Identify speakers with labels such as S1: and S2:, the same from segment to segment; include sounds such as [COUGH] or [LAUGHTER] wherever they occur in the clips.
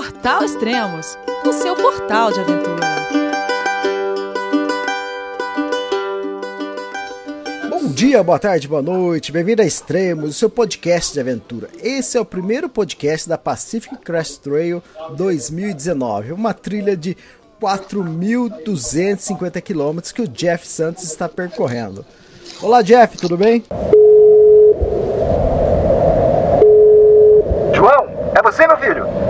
S1: Portal Extremos, o seu portal de aventura.
S2: Bom dia, boa tarde, boa noite, bem-vindo a Extremos, o seu podcast de aventura. Esse é o primeiro podcast da Pacific Crest Trail 2019, uma trilha de 4.250 quilômetros que o Jeff Santos está percorrendo. Olá, Jeff, tudo bem?
S3: João, é você, meu filho?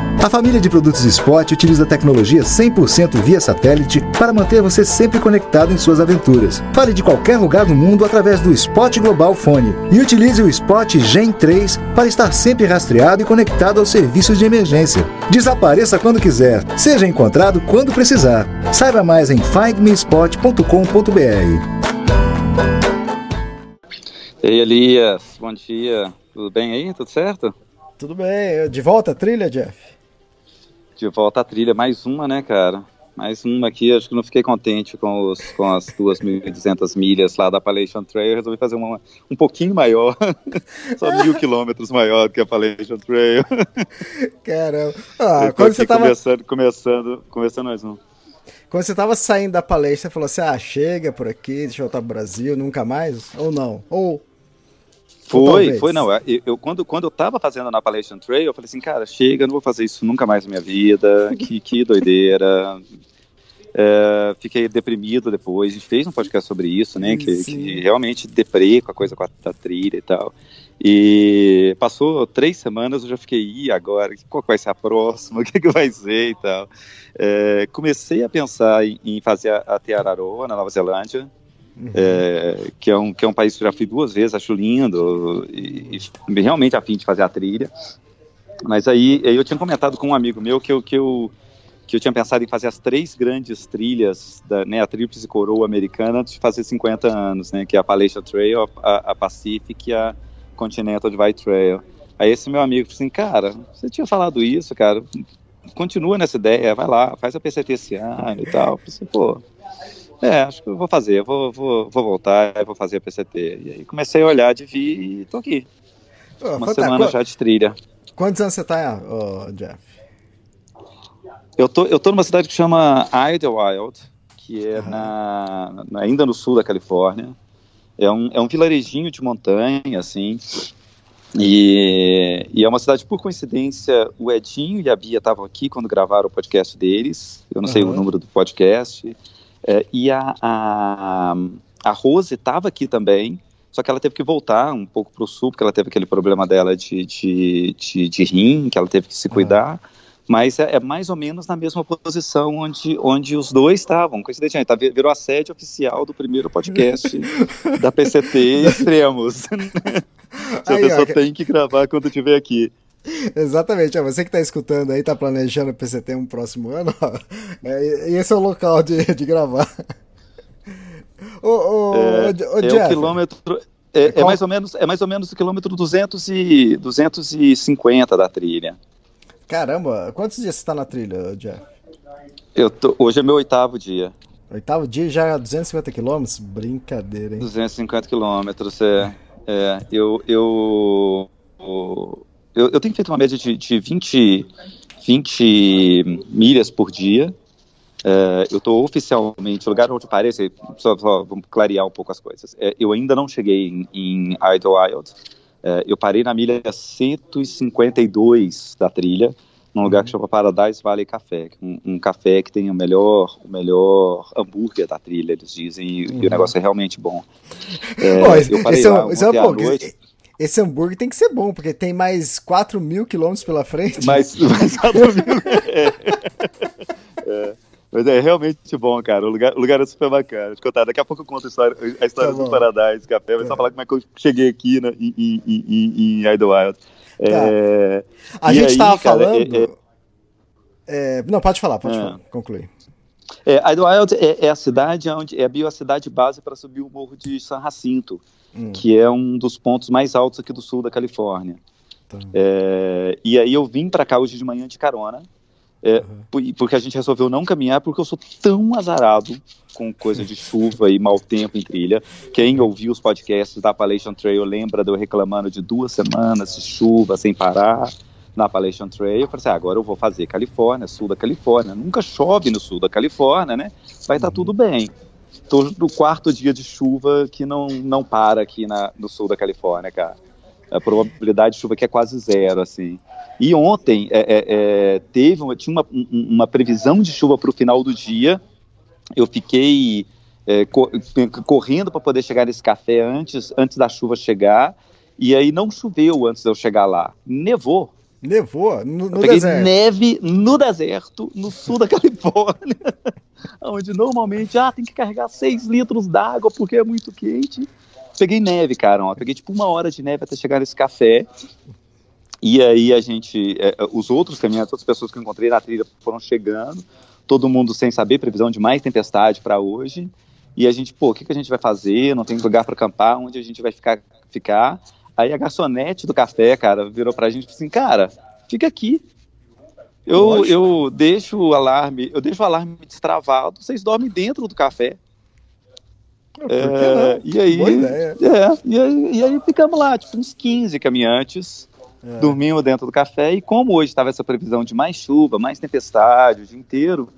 S4: A família de produtos Spot utiliza tecnologia 100% via satélite para manter você sempre conectado em suas aventuras. Fale de qualquer lugar do mundo através do Spot Global Fone e utilize o Spot Gen 3 para estar sempre rastreado e conectado aos serviços de emergência. Desapareça quando quiser, seja encontrado quando precisar. Saiba mais em findmespot.com.br.
S5: Ei, Elias, bom dia. Tudo bem aí? Tudo certo?
S2: Tudo bem. De volta à trilha, Jeff?
S5: De volta à trilha, mais uma, né, cara? Mais uma aqui, acho que não fiquei contente com, os, com as 2.200 milhas lá da Appalachian Trail, resolvi fazer uma um pouquinho maior, [LAUGHS] só mil quilômetros maior do que a Appalachian Trail. [LAUGHS]
S2: Caramba. Ah, quando você tava...
S5: Começando, começando, começando mais um.
S2: Quando você tava saindo da palestra, você falou assim, ah, chega por aqui, deixa eu voltar pro Brasil, nunca mais? Ou não? Ou
S5: foi, foi, não. Eu, eu, quando, quando eu tava fazendo na Appalachian Trail, eu falei assim, cara, chega, não vou fazer isso nunca mais na minha vida, que, [LAUGHS] que doideira. É, fiquei deprimido depois, a gente fez um podcast sobre isso, né, que, que realmente deprê com a coisa com a, da trilha e tal. E passou três semanas, eu já fiquei, e agora? Qual vai ser a próxima? [LAUGHS] O que, que vai ser e tal? É, comecei a pensar em, em fazer a, a Teararoa, na Nova Zelândia. É, que, é um, que é um país que eu já fui duas vezes, acho lindo, e, e realmente a fim de fazer a trilha. Mas aí, aí eu tinha comentado com um amigo meu que eu, que eu, que eu tinha pensado em fazer as três grandes trilhas, da, né, a Tríplice Coroa Americana, antes de fazer 50 anos, né, que é a Appalachian Trail, a, a Pacific e a Continental Divide Trail. Aí esse meu amigo falou assim, cara, você tinha falado isso, cara, continua nessa ideia, vai lá, faz a PCT esse ano e tal. Eu falei assim, pô, é, acho que eu vou fazer, eu vou, vou, vou voltar, vou fazer a PCT. E aí comecei a olhar de vir e tô aqui. Oh, Uma semana já de trilha.
S2: Quantos anos você tá, oh, Jeff?
S5: Eu tô, eu tô numa cidade que chama Idlewild, que é uhum. na, na, ainda no sul da Califórnia. É um, é um vilarejinho de montanha, assim. E, e, é uma cidade, por coincidência, o Edinho e a Bia estavam aqui quando gravaram o podcast deles. Eu não uhum. sei o número do podcast. É, e a, a, a Rose estava aqui também, só que ela teve que voltar um pouco para o sul, porque ela teve aquele problema dela de, de, de, de rim, que ela teve que se cuidar. Mas é, é, mais ou menos na mesma posição onde, onde os dois estavam. Coincidentemente, tá, virou a sede oficial do primeiro podcast [LAUGHS] da PCT Extremos. [LAUGHS] [LAUGHS] a pessoa tem que gravar quando estiver aqui. [LAUGHS]
S2: Exatamente, ó, você que está escutando aí, está planejando o PCT um próximo ano, ó, [LAUGHS] é, esse é o local de, de gravar. [LAUGHS]
S5: O, o, é, o, o, é o quilômetro. É, é, é mais ou menos, é mais ou menos o quilômetro 200 e, 250 da trilha.
S2: Caramba, quantos dias você está na trilha, Jeff?
S5: Eu tô, hoje é meu oitavo dia.
S2: Oitavo dia já 250 quilômetros? Brincadeira, hein?
S5: 250 quilômetros, é. é eu, eu, eu, eu tenho feito uma média de, de 20, 20 milhas por dia. É, eu estou oficialmente, lugar onde eu parei, só, só, vamos clarear um pouco as coisas. É, eu ainda não cheguei em, em Idlewild. É, eu parei na milha 152 da trilha, num lugar que chama Paradise Valley Café, um, um café que tem o melhor, o melhor hambúrguer da trilha, eles dizem, e, uhum. e o negócio é realmente bom.
S2: É, eu parei esse lá, é, esse é um, noite, esse hambúrguer tem que ser bom, porque tem mais 4 mil quilômetros pela frente.
S5: Mais, [LAUGHS] mais 4 mil. é. é. Mas é realmente bom, cara. O lugar, o lugar é super bacana. Te contar, daqui a pouco eu conto a história, a história tá do Paradise Café. Vai é. só falar como é que eu cheguei aqui na, em, em, em, em Idlewild.
S2: Tá. É, a gente estava falando. É, é, é... não, pode falar, pode falar. Concluir.
S5: É, Idlewild é, é, a cidade onde é a biocidade base para subir o morro de San Jacinto hum. que é um dos pontos mais altos aqui do sul da Califórnia. Tá. É, e aí eu vim para cá hoje de manhã de carona. É, uhum. Porque a gente resolveu não caminhar porque eu sou tão azarado com coisa de chuva e mau tempo em trilha. Quem ouviu os podcasts da Appalachian Trail lembra de eu reclamando de duas semanas de chuva sem parar na Appalachian Trail. Eu falei assim, ah, agora eu vou fazer Califórnia, sul da Califórnia. Nunca chove no sul da Califórnia, né? Vai estar tá tudo bem. Estou no quarto dia de chuva que não, não para aqui na, no sul da Califórnia, cara. A probabilidade de chuva aqui é quase zero, assim. E ontem é, é, é, teve uma, tinha uma, uma previsão de chuva para o final do dia. Eu fiquei é, correndo para poder chegar nesse café antes, antes da chuva chegar. E aí não choveu antes de eu chegar lá. Nevou.
S2: Nevou? No, no
S5: deserto? neve no deserto, no sul da [LAUGHS] Califórnia. onde normalmente ah, tem que carregar 6 litros d'água porque é muito quente. Peguei neve, cara. Ó. Peguei tipo uma hora de neve até chegar nesse café. E aí a gente, é, é, os outros caminhantes, outras pessoas que eu encontrei na trilha foram chegando, todo mundo sem saber, previsão de mais tempestade para hoje. E a gente, pô, o que, que a gente vai fazer? Não tem lugar para acampar, onde a gente vai ficar, ficar? Aí a garçonete do café, cara, virou pra gente e assim, cara, fica aqui. Eu, eu deixo o alarme, eu deixo o alarme destravado, vocês dormem dentro do café. É, e aí, é, e aí, e aí ficamos lá, tipo, uns 15 caminhantes, é. dormimos dentro do café, e como hoje estava essa previsão de mais chuva, mais tempestade o dia inteiro,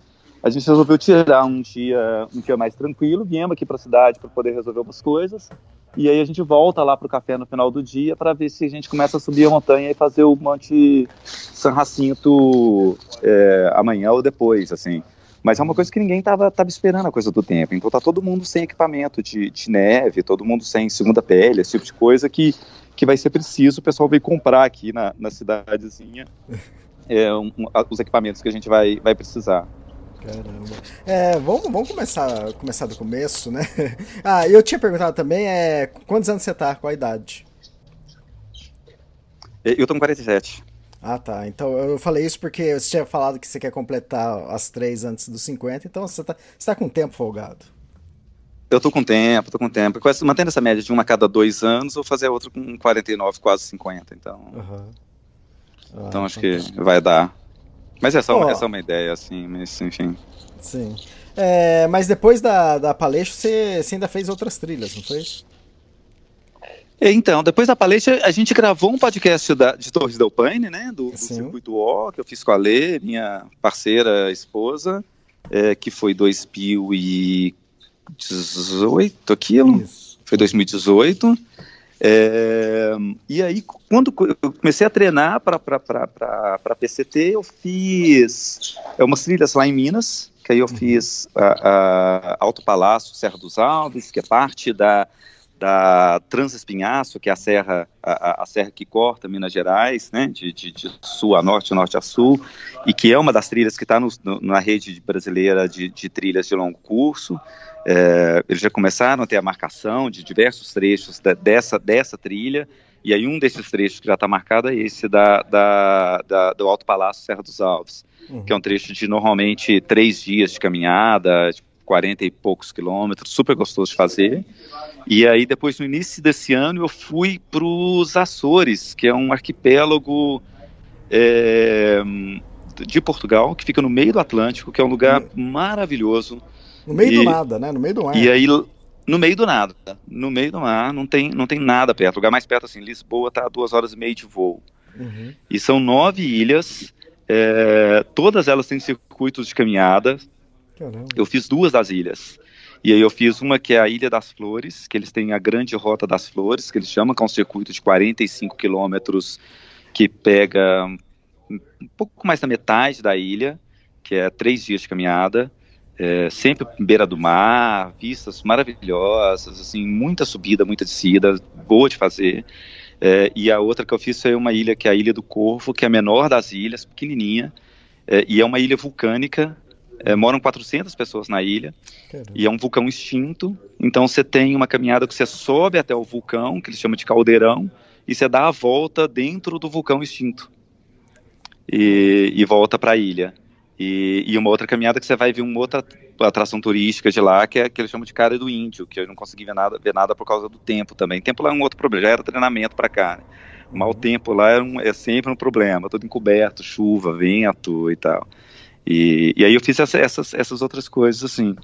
S5: a gente resolveu tirar um dia, um dia mais tranquilo, viemos aqui para a cidade para poder resolver algumas coisas, e aí a gente volta lá para o café no final do dia para ver se a gente começa a subir a montanha e fazer o Monte San Jacinto é, amanhã ou depois, assim. Mas é uma coisa que ninguém estava tava esperando a coisa do tempo. Então tá todo mundo sem equipamento de, de neve, todo mundo sem segunda pele, esse tipo de coisa que que vai ser preciso o pessoal vir comprar aqui na, na cidadezinha é, um, um, os equipamentos que a gente vai, vai precisar.
S2: Caramba. É, vamos, vamos começar, começar do começo, né? [LAUGHS] Ah, eu tinha perguntado também, é, quantos anos você tá? Qual a idade?
S5: Eu tô com 47.
S2: Ah, tá. Então eu falei isso porque você tinha falado que você quer completar as três antes dos 50, então você tá, você tá com tempo folgado.
S5: Eu tô com tempo, tô com tempo. Mantendo essa média de uma a cada dois anos, vou fazer outra com 49, quase 50. Então, uhum. ah, então acho que vai dar. Mas é só, oh. é uma ideia, assim, mas enfim.
S2: Sim. É, mas depois da, da palestra, você, você ainda fez outras trilhas, não fez?
S5: É, então, depois da palestra, a gente gravou um podcast da, de Torres del Paine, né? Do, do Circuito O, que eu fiz com a Lê, minha parceira, esposa, é, que foi 2014. 2018 aquilo. Isso. Foi 2018. É, e aí, quando eu comecei a treinar para PCT, eu fiz é, umas trilhas lá em Minas, que aí eu uhum. fiz a, a Alto Palácio, Serra dos Alves, que é parte da, da Transespinhaço, que é a serra, a, a, serra que corta Minas Gerais, né, de, de, de, sul a norte, norte a sul, e que é uma das trilhas que está na rede brasileira de, de trilhas de longo curso. É, eles já começaram a ter a marcação de diversos trechos da, dessa, dessa trilha, e aí um desses trechos que já está marcado é esse da, da, da, do Alto Palácio Serra dos Alves, uhum. que é um trecho de normalmente três dias de caminhada, tipo, 40 e poucos quilômetros, super gostoso de fazer. E aí depois no início desse ano eu fui para os Açores, que é um arquipélago é, de Portugal, que fica no meio do Atlântico, que é um lugar uhum. maravilhoso
S2: no meio e, do nada, né? No meio do mar.
S5: E aí, no meio do nada. No meio do mar, não tem, não tem nada perto. O lugar mais perto, assim, Lisboa tá a duas horas e meia de voo. Uhum. E são nove ilhas, é, todas elas têm circuitos de caminhada. Caramba. Eu fiz duas das ilhas. E aí eu fiz uma que é a Ilha das Flores, que eles têm a Grande Rota das Flores, que eles chamam, que é um circuito de 45 quilômetros que pega um pouco mais da metade da ilha, que é três dias de caminhada é, sempre beira do mar, vistas maravilhosas, assim, muita subida, muita descida, boa de fazer. É, e a outra que eu fiz foi uma ilha que é a Ilha do Corvo, que é a menor das ilhas, pequenininha, é, e é uma ilha vulcânica. É, moram 400 pessoas na ilha Caramba. e é um vulcão extinto. Então você tem uma caminhada que você sobe até o vulcão, que eles chamam de caldeirão, e você dá a volta dentro do vulcão extinto e, e volta para a ilha. E, e, uma outra caminhada que você vai ver uma outra atração turística de lá, que é que eles chamam de cara do índio, que eu não consegui ver nada, ver nada por causa do tempo também. Tempo lá é um outro problema, já era treinamento para cá. Né? O mau uhum. tempo lá é, um, é, sempre um problema, todo encoberto, chuva, vento e tal. E, e aí eu fiz essa, essas, essas outras coisas, assim.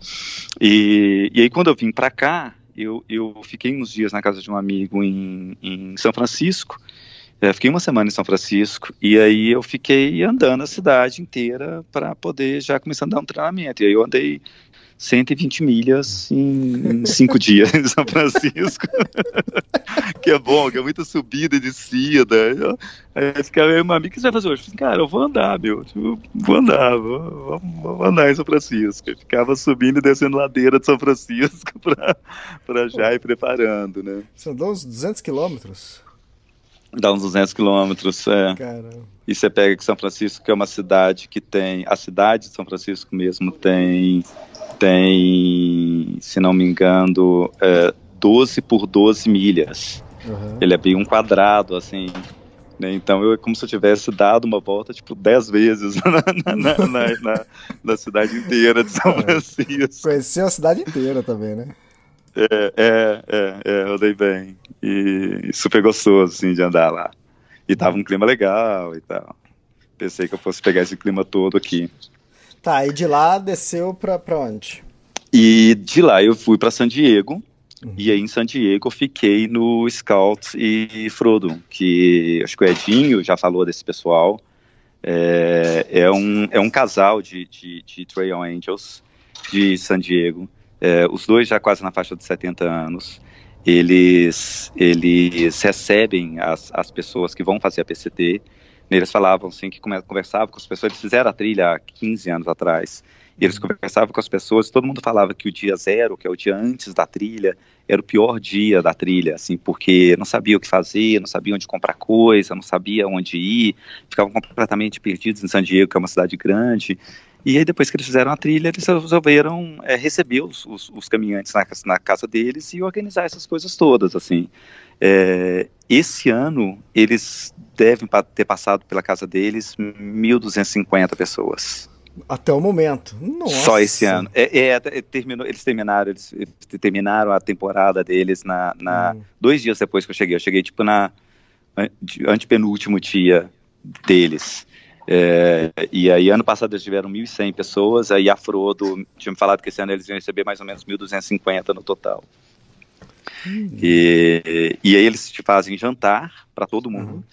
S5: E, e aí quando eu vim para cá, eu, eu fiquei uns dias na casa de um amigo em, em São Francisco, eu fiquei uma semana em São Francisco e aí eu fiquei andando a cidade inteira para poder já começar a dar um treinamento. E aí eu andei 120 milhas em, em cinco [LAUGHS] dias em São Francisco. [LAUGHS] que é bom, que é muita subida e descida. Eu, aí esse cara, meu amigo, o que você vai fazer hoje? Eu falei, cara, eu vou andar, meu. Tipo, vou andar, vou, vou, andar em São Francisco. Eu ficava subindo e descendo ladeira de São Francisco [LAUGHS] para já ir preparando, né?
S2: São uns 200 quilômetros?
S5: Dá uns 200 quilômetros, é.
S2: Caramba.
S5: E você pega que São Francisco, que é uma cidade que tem. A cidade de São Francisco mesmo tem. Tem, se não me engano, é, 12 por 12 milhas. Uhum. Ele é bem um quadrado, assim. Né? Então eu é como se eu tivesse dado uma volta, tipo, 10 vezes [LAUGHS] na, na, na, na, cidade inteira de São é. Francisco.
S2: Conheceu a cidade inteira também, né?
S5: É, é, é, é, eu dei bem. E super gostoso, assim, de andar lá. E tava um clima legal e tal. Pensei que eu fosse pegar esse clima todo aqui.
S2: Tá, e de lá desceu pra, pra onde?
S5: E de lá eu fui para San Diego. Uhum. E aí em San Diego eu fiquei no Scout e Frodo, que acho que o Edinho já falou desse pessoal. É, é, um, é um casal de, de, de Trail Angels de San Diego é, os dois já quase na faixa de 70 anos, eles, eles recebem as, as pessoas que vão fazer a PCT. Eles falavam assim que conversavam com as pessoas, eles fizeram a trilha há 15 anos atrás, e eles conversavam com as pessoas, todo mundo falava que o dia zero, que é o dia antes da trilha, era o pior dia da trilha, assim, porque não sabia o que fazer, não sabia onde comprar coisa, não sabia onde ir, ficavam completamente perdidos em San Diego, que é uma cidade grande, e aí, depois que eles fizeram a trilha, eles resolveram é, receber os, os, os caminhantes na, na, casa deles e organizar essas coisas todas, assim. É, esse ano, eles devem ter passado pela casa deles 1.250 pessoas.
S2: Até o momento. Nossa.
S5: Só esse ano. É, é, é, terminou, eles terminaram, eles terminaram a temporada deles na, na hum. dois dias depois que eu cheguei. Eu cheguei tipo na antepenúltimo dia deles. É, e aí, ano passado eles tiveram 1.100 pessoas, aí a Frodo tinha me falado que esse ano eles iam receber mais ou menos 1.250 no total. Uhum. E, e aí eles te fazem jantar para todo mundo, uhum.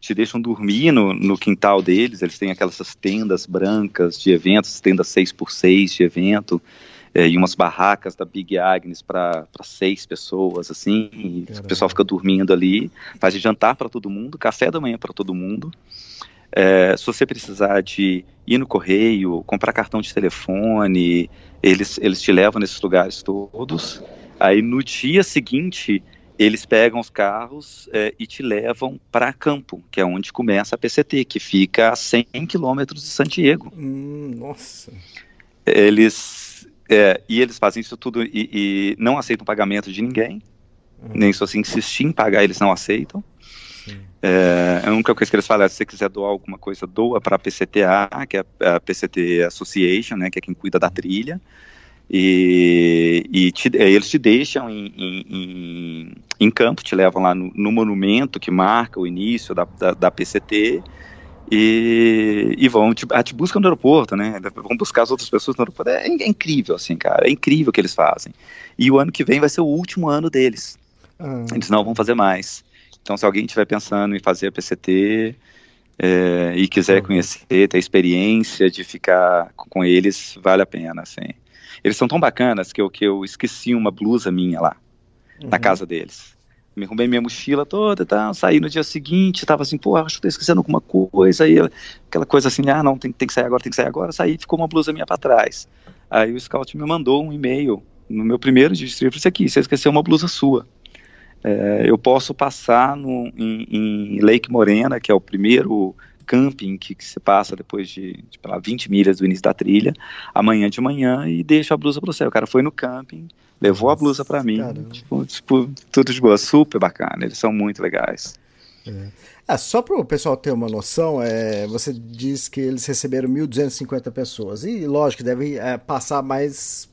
S5: te deixam dormir no, no quintal deles, eles têm aquelas tendas brancas de eventos, tendas 6x6 de evento, é, e umas barracas da Big Agnes para seis pessoas, assim, o pessoal fica dormindo ali, faz jantar para todo mundo, café da manhã para todo mundo, é, se você precisar de ir no correio, comprar cartão de telefone, eles, eles te levam nesses lugares todos. Aí no dia seguinte, eles pegam os carros é, e te levam para Campo, que é onde começa a PCT, que fica a 100 quilômetros de San Diego.
S2: Hum, nossa.
S5: Eles, é, e eles fazem isso tudo e, e não aceitam pagamento de ninguém, uhum. nem se você insistir em pagar, eles não aceitam. É, a única coisa que eles falam é se você quiser doar alguma coisa, doa para a PCTA, que é a PCT Association, né, que é quem cuida da trilha. E, e te, eles te deixam em, em, em, campo, te levam lá no, no, monumento que marca o início da, da, da PCT e, e, vão te, te buscam no aeroporto, né? Vão buscar as outras pessoas no aeroporto. É, é, incrível, assim, cara. É incrível o que eles fazem. E o ano que vem vai ser o último ano deles. Ah. Eles não vão fazer mais. Então, se alguém estiver pensando em fazer a PCT é, e quiser uhum. conhecer, ter experiência de ficar com eles, vale a pena, assim. Eles são tão bacanas que eu, que eu esqueci uma blusa minha lá, uhum. na casa deles. Me arrumei minha mochila toda e tal, saí no dia seguinte, tava assim, pô, acho que tô esquecendo alguma coisa, aí aquela coisa assim, ah, não, tem, tem que sair agora, tem que sair agora, saí, ficou uma blusa minha para trás. Aí o scout me mandou um e-mail no meu primeiro distrito, isso aqui, você esqueceu uma blusa sua. É, eu posso passar no, em, em, Lake Morena, que é o primeiro camping que, que se passa depois de, de lá, 20 milhas do início da trilha, amanhã de manhã e deixo a blusa para você. O cara foi no camping, levou a blusa para mim, tipo, tipo, tudo de boa, super bacana, eles são muito legais.
S2: É. Ah, só para o pessoal ter uma noção, é, você diz que eles receberam 1.250 pessoas, e lógico, deve é, passar mais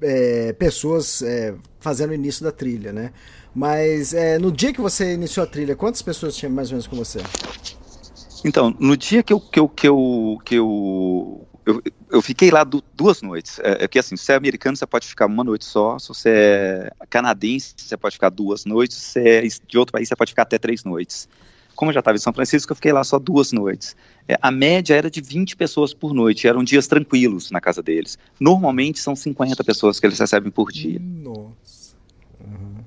S2: é, pessoas é, fazendo o início da trilha, né? Mas é, no dia que você iniciou a trilha, quantas pessoas tinha mais ou menos com você?
S5: Então, no dia que eu, que eu, que eu, que eu eu, eu fiquei lá du duas noites. É, é que assim, se é americano, você pode ficar uma noite só. Se você é canadense, você pode ficar duas noites. Se é de outro país, você pode ficar até três noites. Como eu já estava em São Francisco, eu fiquei lá só duas noites. É, a média era de 20 pessoas por noite. Eram dias tranquilos na casa deles. Normalmente são 50 pessoas que eles recebem por dia.
S2: Nossa. Uhum.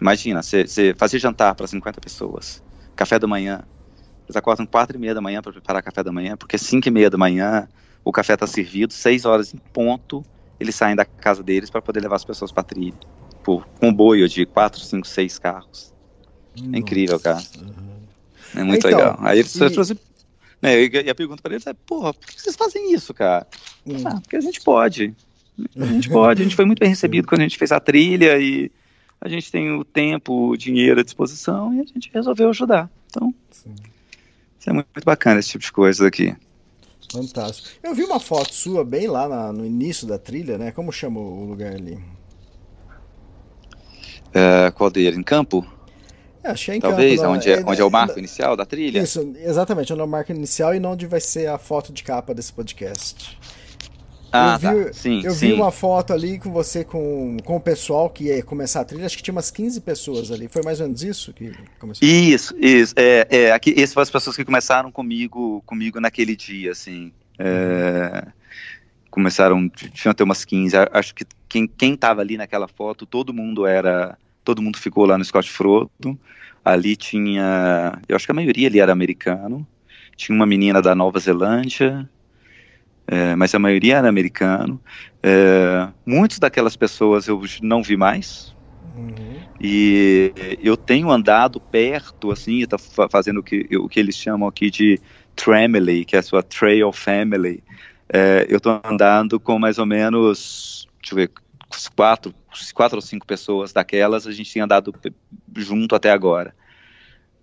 S5: Imagina, você fazer jantar para 50 pessoas, café da manhã. Eles acordam quatro e meia da manhã para preparar café da manhã, porque cinco e meia da manhã o café está servido, seis horas em ponto, eles saem da casa deles para poder levar as pessoas para trilha. Por comboio de quatro, cinco, seis carros. Nossa. É incrível, cara. É muito então, legal. Aí eles, e... né, e a pergunta para eles é, porra, por que vocês fazem isso, cara? Hum. Ah, porque a gente pode. A gente pode, a gente foi muito bem [LAUGHS] recebido quando a gente fez a trilha e a gente tem o tempo, o dinheiro à disposição e a gente resolveu ajudar. Então, Sim. Isso é muito, bacana, esse tipo de coisa aqui.
S2: Fantástico. Eu vi uma foto sua bem lá na, no início da trilha, né? Como chama o lugar ali?
S5: É, qual dele? Em campo?
S2: É, achei em
S5: Talvez,
S2: campo.
S5: Onde, é, onde é o marco inicial da trilha?
S2: Isso, exatamente, onde é o marco inicial e onde vai ser a foto de capa desse podcast.
S5: Ah,
S2: eu vi,
S5: tá. sim,
S2: eu
S5: sim.
S2: vi uma foto ali com você com, com o pessoal que ia começar a trilha, acho que tinha umas 15 pessoas ali. Foi mais ou menos isso que começou?
S5: Isso, isso. É, é, aqui, essas foram as pessoas que começaram comigo, comigo naquele dia, assim. É, começaram, tinham até umas 15. Acho que quem, quem tava ali naquela foto, todo mundo era. Todo mundo ficou lá no Scott Frodo. Ali tinha. Eu acho que a maioria ali era americano. Tinha uma menina da Nova Zelândia é, mas a maioria era americano. É, muitas daquelas pessoas eu não vi mais. Uhum. E eu tenho andado perto, assim, tá fazendo o que, o que eles chamam aqui de Tramily, que é a sua Trail Family. É, eu estou andando com mais ou menos, deixa eu ver, quatro, quatro ou cinco pessoas daquelas, a gente tem andado junto até agora.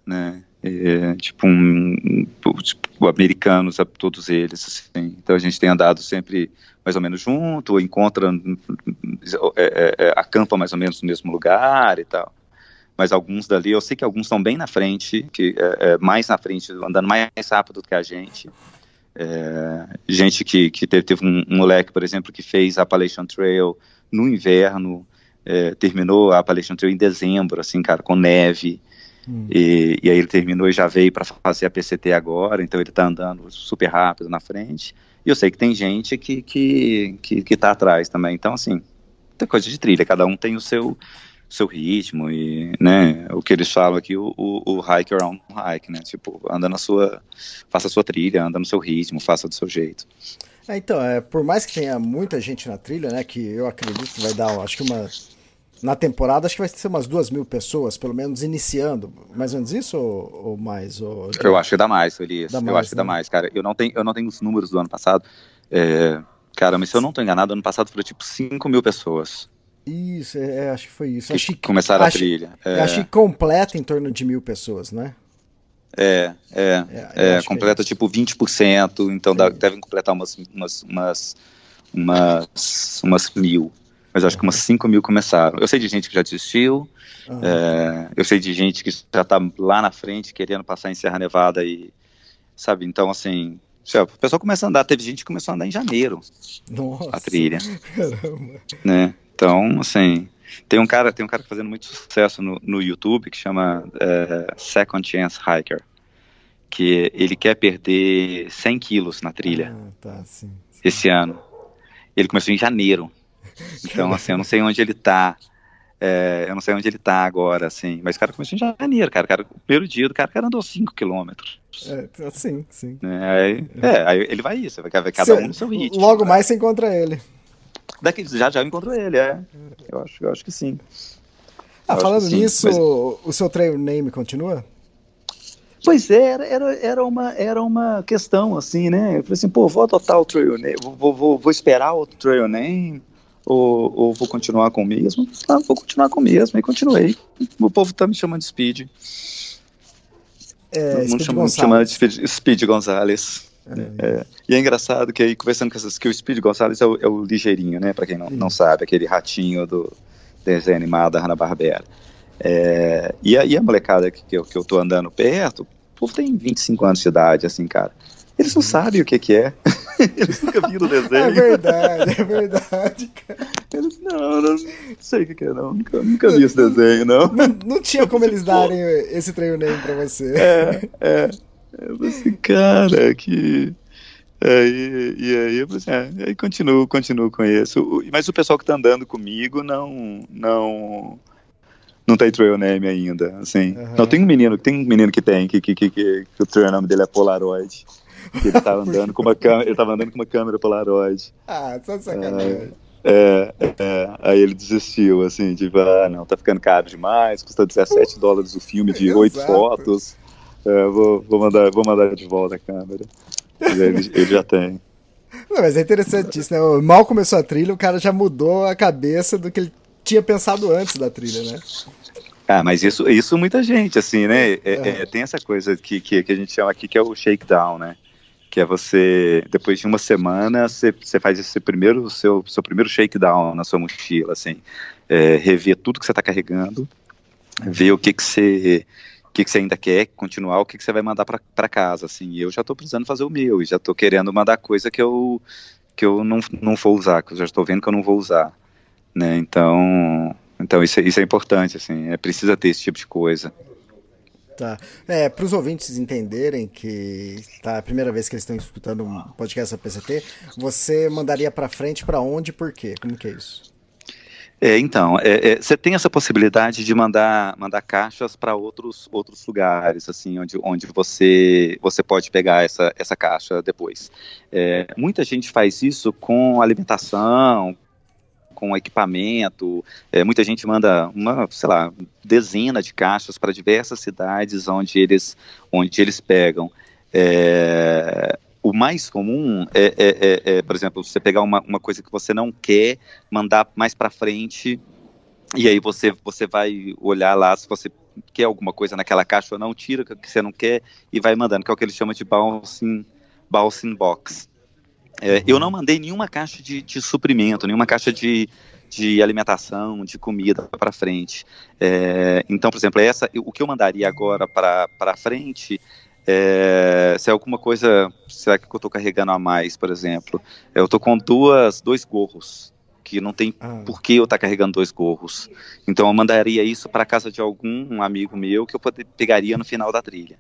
S5: Né? É, tipo, um, tipo, americanos, todos eles, assim. Então a gente tem andado sempre mais ou menos junto, encontra, é, é, é, acampa mais ou menos no mesmo lugar e tal. Mas alguns dali, eu sei que alguns estão bem na frente, que é, é, mais na frente, andando mais rápido do que a gente. gente que, que teve, teve um, um, moleque, por exemplo, que fez a Appalachian Trail no inverno, terminou a Appalachian Trail em dezembro, assim, cara, com neve. Hum. E, e, aí ele terminou e já veio para fazer a PCT agora, então ele está andando super rápido na frente. E eu sei que tem gente que, que, que, que tá atrás também. Então, assim, tem coisa de trilha, cada um tem o seu seu ritmo e, né, o que eles falam aqui, o, o, o hike around hike, né, tipo, anda na sua, faça a sua trilha, anda no seu ritmo, faça do seu jeito.
S2: É, então, é, por mais que tenha muita gente na trilha, né, que eu acredito que vai dar, acho que uma na temporada, acho que vai ser umas duas mil pessoas, pelo menos iniciando. Mais ou menos isso ou, ou mais? Ou...
S5: Eu acho que dá mais, Elias. Dá eu acho que dá né? mais, cara. Eu não, tenho, eu não tenho os números do ano passado. É, cara, mas se eu não estou enganado, ano passado foram tipo 5 mil pessoas.
S2: Isso, é, é, acho que foi isso.
S5: Que
S2: acho que,
S5: começaram acho, a trilha.
S2: É. Acho que completa em torno de mil pessoas, né?
S5: É, é, é, é completa tipo 20%, então devem completar umas, umas, umas, umas, umas mil mas acho que umas 5 mil começaram. Eu sei de gente que já desistiu, uhum. é, eu sei de gente que já está lá na frente querendo passar em Serra Nevada e, sabe, então assim, o pessoal começa a andar, teve gente que começou a andar em janeiro,
S2: Nossa,
S5: a trilha,
S2: caramba.
S5: né, então, assim, tem um cara, tem um cara fazendo muito sucesso no, no YouTube que chama é, Second Chance Hiker, que ele quer perder 100 quilos na trilha
S2: ah, tá, sim, sim.
S5: esse ano. Ele começou em janeiro. Então, [LAUGHS] assim, eu não sei onde ele tá. É, eu não sei onde ele tá agora, assim. Mas o cara começou em janeiro, cara. cara o primeiro dia do cara, o cara andou 5 quilômetros.
S2: É, sim, sim.
S5: É, aí, é, aí ele vai isso, vai ver cada um no seu ritmo.
S2: Logo né? mais você encontra ele.
S5: Daqui, já já encontrou ele, é. Eu acho, eu acho que sim.
S2: Ah, eu falando nisso, mas... o seu trail name continua?
S5: Pois é, era, era, era, uma, era uma questão, assim, né? Eu falei assim, pô, vou adotar o trail name, vou, vou, vou esperar o trail name, ou, ou vou continuar com o mesmo? Ah, vou continuar com o mesmo, e continuei. O povo tá me chamando de Speed.
S2: É,
S5: Todo mundo chama, me chamando de Speed, Speed Gonzalez. É. É. E é engraçado que aí, conversando com essas, que o Speed Gonzalez é o, é o ligeirinho, né? Pra quem não, não sabe, aquele ratinho do desenho animado da Hanna-Barbera. É, e, a, e a molecada que, que, eu, que eu tô andando perto, o povo tem 25 anos de idade, assim, cara. Eles não sabem o que que é. [LAUGHS] Eles nunca viram o desenho.
S2: É verdade, é verdade, cara.
S5: Eles, não, não sei o que, que é, não. Nunca, nunca vi esse desenho, não.
S2: Não, não tinha como eles darem esse trail name pra você.
S5: É, é. Eu falei assim, cara, que. É, e, e aí eu falei assim, é, aí continuo, continuo com isso. Mas o pessoal que tá andando comigo não. não não tem trail name ainda, assim. Uhum. Não, tem um menino, tem um menino que tem, que, que, que, que, que o trail name dele é Polaroid. Que ele tava andando com uma câmera, ele tava andando com uma câmera Polaroid.
S2: Ah, só sacanagem.
S5: É, é, é, aí ele desistiu, assim, tipo, ah, não, tá ficando caro demais, custa 17 dólares o filme de oito fotos. É, vou, vou, mandar, vou mandar de volta a câmera. Ele, ele já tem.
S2: Não, mas é interessante isso, né? Mal começou a trilha, o cara já mudou a cabeça do que ele tinha pensado antes da trilha, né?
S5: Ah, mas isso, isso muita gente, assim, né? É, é. é, tem essa coisa que, que, que, a gente chama aqui que é o shakedown, né? Que é você, depois de uma semana, você, faz esse primeiro, seu, seu primeiro shakedown na sua mochila, assim. É, rever tudo que você está carregando, ver o que, que você que, você ainda quer continuar, o que, que você vai mandar para casa, assim. Eu já estou precisando fazer o meu, e já estou querendo mandar coisa que eu, que eu não, não vou usar, que eu já estou vendo que eu não vou usar, né? Então, então isso, é, isso é importante, assim, é precisa ter esse tipo de coisa.
S2: Tá. É, para os ouvintes entenderem que tá a primeira vez que eles estão escutando um podcast da PCT, você mandaria para frente para onde e por quê? Como que é isso?
S5: É, então, é, é, você tem essa possibilidade de mandar, mandar caixas para outros, outros lugares, assim, onde, onde você, você pode pegar essa, essa caixa depois. É, muita gente faz isso com alimentação, com equipamento. É, muita gente manda uma, sei lá, dezena de caixas para diversas cidades onde eles, onde eles pegam. É, o mais comum é, é, é, é, por exemplo, você pegar uma, uma coisa que você não quer, mandar mais para frente, e aí você, você vai olhar lá se você quer alguma coisa naquela caixa ou não, tira o que você não quer e vai mandando, que é o que eles chamam de bouncing, bouncing box. É, eu não mandei nenhuma caixa de, de suprimento, nenhuma caixa de, de alimentação, de comida para frente. É, então, por exemplo, essa, o que eu mandaria agora para frente é, se é alguma coisa, será que eu estou carregando a mais, por exemplo? Eu estou com duas, dois gorros, que não tem ah. por que eu estar tá carregando dois gorros. Então eu mandaria isso para casa de algum amigo meu que eu poder, pegaria no final da trilha.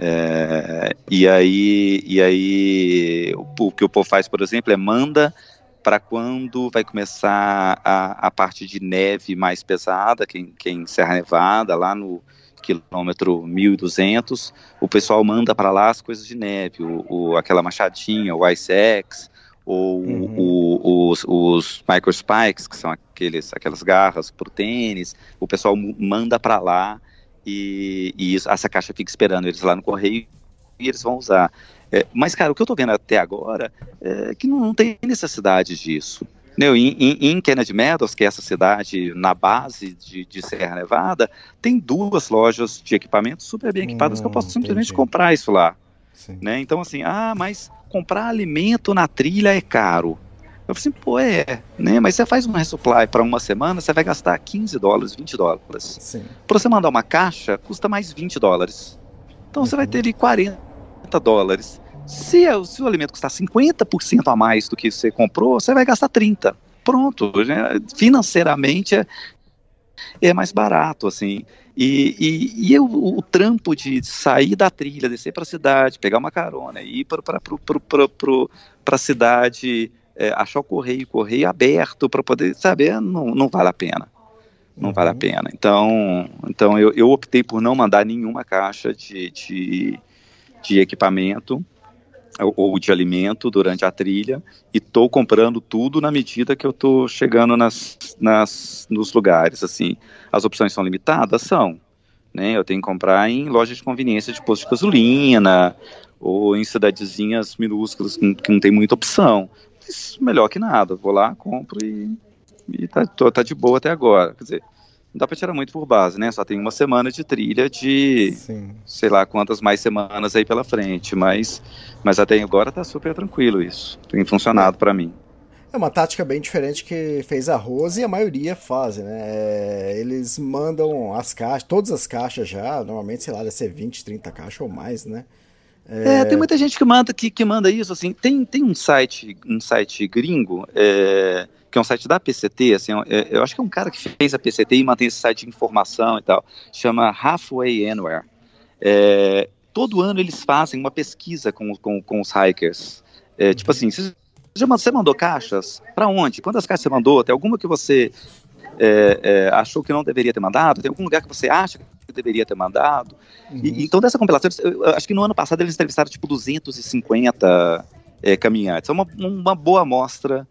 S5: É, e aí, e aí o, que o povo faz, por exemplo, é manda para quando vai começar a, a parte de neve mais pesada, quem, quem Serra Nevada, lá no quilômetro 1200, o pessoal manda para lá as coisas de neve, o, o, aquela machadinha, o Ice X, ou uhum. o, os, os micro spikes, que são aqueles, aquelas garras para o tênis, o pessoal manda para lá e, e isso, essa caixa fica esperando eles lá no correio e eles vão usar. É, mas, cara, o que eu estou vendo até agora é que não, não tem necessidade disso. Né, em, em, em, Kennedy Meadows, que é essa cidade na base de, de Serra Nevada, tem duas lojas de equipamentos super bem equipadas hum, que eu posso hum, simplesmente entendi. comprar isso lá. Né? Então, assim, ah, mas comprar alimento na trilha é caro. Eu falei assim, pô, é, né? Mas você faz uma resupply para uma semana, você vai gastar 15 dólares, 20 dólares. Para você mandar uma caixa, custa mais 20 dólares. Então uhum. você vai uhum. ter ali 40 dólares. Se, é, se o alimento custar 50% a mais do que você comprou, você vai gastar 30. Pronto, né? financeiramente é, é mais barato, assim. E, e, e eu, o, trampo de sair da trilha, descer para a cidade, pegar uma carona, ir para a cidade, é, achar o correio, correio aberto para poder saber, não, não vale a pena. Não uhum. vale a uhum. pena. Então, então eu, eu optei por não mandar nenhuma caixa de, de, de equipamento ou de alimento durante a trilha e estou comprando tudo na medida que eu estou chegando nas, nas, nos lugares. Assim, as opções são limitadas, são. Né? Eu tenho que comprar em lojas de conveniência de posto de gasolina ou em cidadezinhas minúsculas que, que não tem muita opção. Mas melhor que nada. Vou lá, compro e, e tá, tô, tá de boa até agora. Quer dizer, não dá para tirar muito por base, né? Só tem uma semana de trilha de Sim. sei lá quantas mais semanas aí pela frente, mas mas até agora tá super tranquilo isso. Tem funcionado para mim.
S2: É uma tática bem diferente que fez a Rose e a maioria fazem, né? É, eles mandam as caixas, todas as caixas já, normalmente, sei lá, deve ser 20, 30 caixas ou mais, né?
S5: É... é, tem muita gente que manda, que, que manda isso, assim, tem, tem um site, um site gringo, é, que é um site da PCT, assim, é, eu acho que é um cara que fez a PCT e mantém esse site de informação e tal, chama Halfway Anywhere. É, todo ano eles fazem uma pesquisa com, com, com os hikers, é, tipo assim, você, você mandou caixas? Para onde? Quantas caixas você mandou? Tem alguma que você é, é, achou que não deveria ter mandado? Tem algum lugar que você acha que deveria ter mandado? Uhum. E, então, dessa compilação, eu, eu acho que no ano passado eles entrevistaram tipo 250 é, caminhantes. É uma, uma boa amostra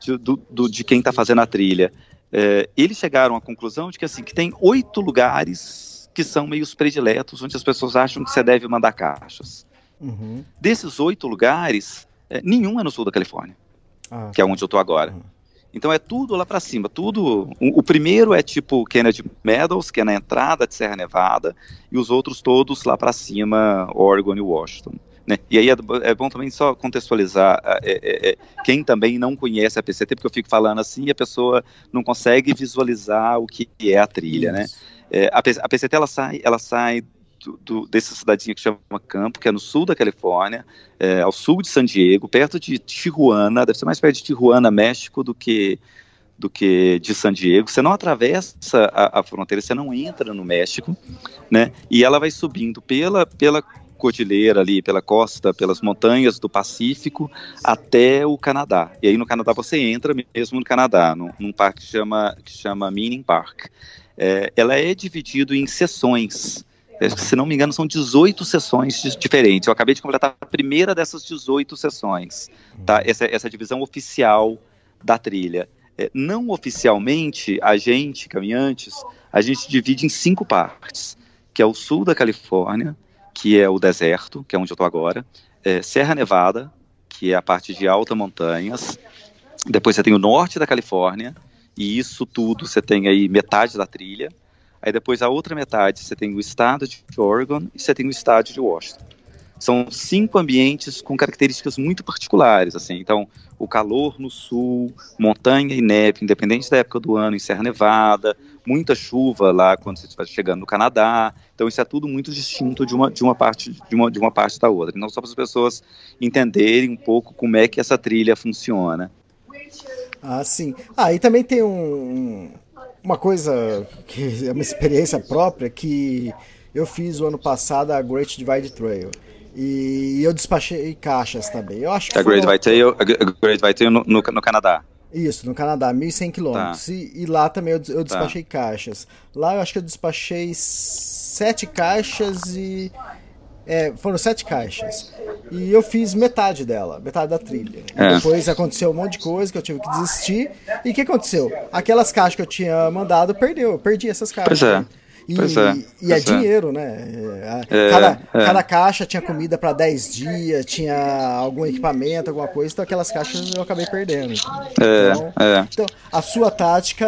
S5: de, do, do, de quem está fazendo a trilha. É, eles chegaram à conclusão de que assim que tem oito lugares que são meio prediletos, onde as pessoas acham que você deve mandar caixas. Uhum. Desses oito lugares, é, nenhum é no sul da Califórnia, ah. que é onde eu estou agora. Uhum. Então é tudo lá para cima, tudo. O, primeiro é tipo Kennedy Meadows, que é na entrada de Serra Nevada, e os outros todos lá para cima, Oregon e Washington. Né? E aí é, é, bom também só contextualizar é, é, é quem também não conhece a PCT, porque eu fico falando assim e a pessoa não consegue visualizar o que é a trilha, né? É, a, a PCT ela sai, ela sai do, do, dessa cidadinha que chama Campo, que é no sul da Califórnia, é, ao sul de San Diego, perto de Tijuana, deve ser mais perto de Tijuana, México, do que do que de San Diego. Você não atravessa a, a, fronteira, você não entra no México, né? E ela vai subindo pela pela cordilheira ali, pela costa, pelas montanhas do Pacífico até o Canadá. E aí no Canadá você entra mesmo no Canadá, num, num parque que chama que chama Mining Park. É, ela é dividida em seções se não me engano, são 18 sessões diferentes. Eu acabei de completar a primeira dessas 18 sessões, tá? Essa, essa divisão oficial da trilha. É, não oficialmente, a gente, caminhantes, a gente divide em cinco partes, que é o sul da Califórnia, que é o deserto, que é onde eu estou agora, é Serra Nevada, que é a parte de alta montanhas, depois você tem o norte da Califórnia, e isso tudo você tem aí metade da trilha, Aí depois a outra metade você tem o estado de Oregon e você tem o estado de Washington. São cinco ambientes com características muito particulares, assim. Então, o calor no sul, montanha e neve, independente da época do ano, em Serra Nevada, muita chuva lá quando você estiver chegando no Canadá. Então, isso é tudo muito distinto de uma, de uma parte de uma, de uma parte da outra. Então, só para as pessoas entenderem um pouco como é que essa trilha funciona.
S2: Ah, sim. Ah, e também tem um, uma coisa que é uma experiência própria que eu fiz o ano passado a Great Divide Trail. E eu despachei caixas também. Eu acho que
S5: a Great Divide Trail, a Great Divide Trail no, no, no Canadá.
S2: Isso, no Canadá, 1.100 quilômetros. Tá. E, e, lá também eu, eu tá. despachei tá. caixas. Lá eu acho que eu despachei sete caixas e é, foram sete caixas. E eu fiz metade dela, metade da trilha. É. Depois aconteceu um monte de coisa que eu tive que desistir. E o que aconteceu? Aquelas caixas que eu tinha mandado, perdeu. Eu perdi essas caixas.
S5: Pois é.
S2: E, pois é, e é, é dinheiro, né? É, cada, é. cada caixa tinha comida para 10 dias, tinha algum equipamento, alguma coisa, então aquelas caixas eu acabei perdendo.
S5: É,
S2: então, é. então, a sua tática,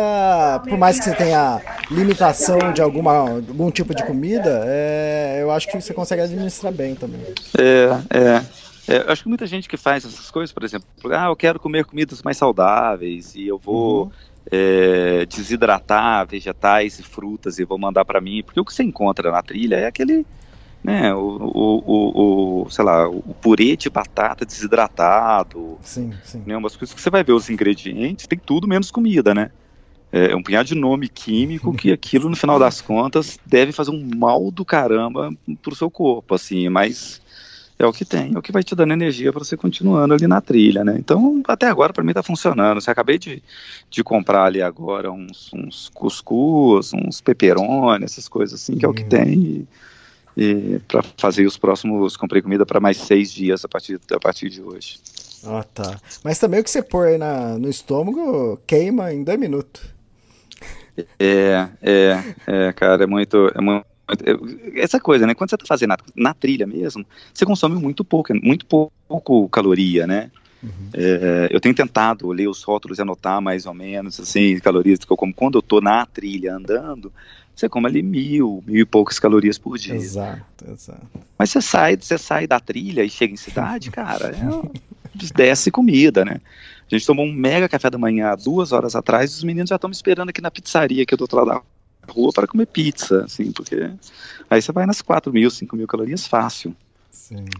S2: por mais que você tenha limitação de alguma, algum tipo de comida, é, eu acho que você consegue administrar bem também.
S5: É, é. É, eu acho que muita gente que faz essas coisas, por exemplo, ah, eu quero comer comidas mais saudáveis e eu vou uhum é, desidratar vegetais e frutas e vou mandar para mim, porque o que você encontra na trilha é aquele, né, o, o, o, o, sei lá, o purê de batata desidratado,
S2: sim, sim.
S5: Né, umas coisas que você vai ver os ingredientes, tem tudo menos comida, né? É, é um punhado de nome químico que [LAUGHS] aquilo, no final das contas, deve fazer um mal do caramba pro seu corpo, assim, mas é o que tem, é o que vai te dando energia para você continuando ali na trilha, né? Então, até agora para mim está funcionando. Você acabei de, de comprar ali agora uns, uns cuscuz, uns peperoni, essas coisas assim, que é o que uhum. tem. E, e para fazer os próximos, comprei comida para mais seis dias a partir, a partir de hoje.
S2: Ah, tá. Mas também o que você põe aí na, no estômago queima em dois minutos.
S5: É, é, é, cara, é muito, é muito essa coisa, né? Quando você está fazendo na, na, trilha mesmo, você consome muito pouco, muito pouco caloria, né? Uhum. É, eu tenho tentado ler os rótulos e anotar mais ou menos assim calorias que eu como quando eu estou na trilha andando. Você come ali mil, mil e poucas calorias por dia.
S2: Exato, exato.
S5: Mas você sai, você sai da trilha e chega em cidade, cara, é, desce comida, né? A gente tomou um mega café da manhã duas horas atrás, e os meninos já estão me esperando aqui na pizzaria que é do outro lado da rua para comer pizza, assim, porque aí você vai nas 4 mil, 5 mil calorias fácil.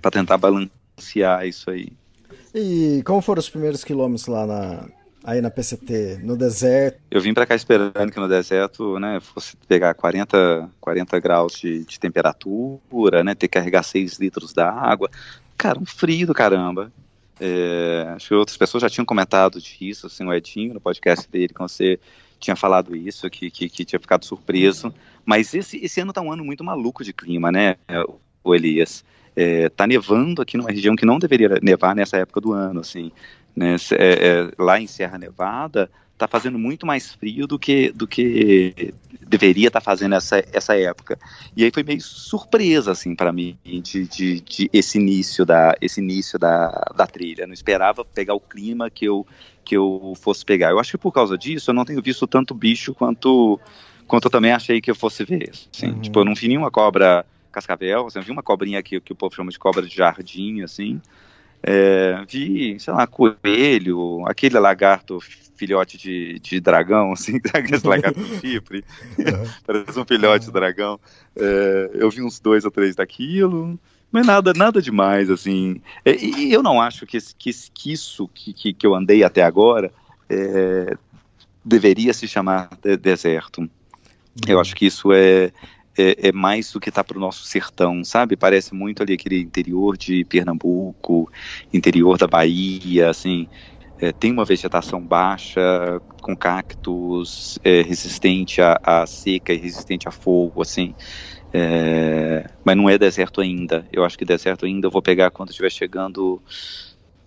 S5: para tentar balancear isso aí.
S2: E como foram os primeiros quilômetros lá na, aí na PCT, no deserto?
S5: Eu vim para cá esperando que no deserto, né, fosse pegar 40, 40 graus de, de temperatura, né, ter que carregar 6 litros d'água. Cara, um frio do caramba. É, acho que outras pessoas já tinham comentado disso, assim, o Edinho, no podcast dele, que você tinha falado isso, que, que, que tinha ficado surpreso. Mas esse, esse ano tá um ano muito maluco de clima, né, o Elias? É, tá nevando aqui numa região que não deveria nevar nessa época do ano, assim, né, é, é, lá em Serra Nevada tá fazendo muito mais frio do que do que deveria estar tá fazendo essa, essa época e aí foi meio surpresa assim para mim de, de, de, esse início da esse início da, da trilha não esperava pegar o clima que eu que eu fosse pegar eu acho que por causa disso eu não tenho visto tanto bicho quanto quanto eu também achei que eu fosse ver assim uhum. tipo eu não vi nenhuma cobra cascavel, assim, eu vi uma cobrinha aqui que o povo chama de cobra de jardim, assim. É, vi, sei lá, coelho, aquele lagarto filhote de, de dragão, [LAUGHS] assim, aquele lagarto de chifre, [LAUGHS] parece um filhote de dragão. É, eu vi uns dois ou três daquilo, mas nada, nada demais, assim. E, e eu não acho que, que, que isso que, que, eu andei até agora é, deveria se chamar de deserto. Eu acho que isso é, é, é mais do que está para o nosso sertão, sabe? Parece muito ali aquele interior de Pernambuco, interior da Bahia, assim. É, tem uma vegetação baixa, com cactos, é, resistente à, à, seca e resistente a fogo, assim. É, mas não é deserto ainda. Eu acho que deserto ainda eu vou pegar quando estiver chegando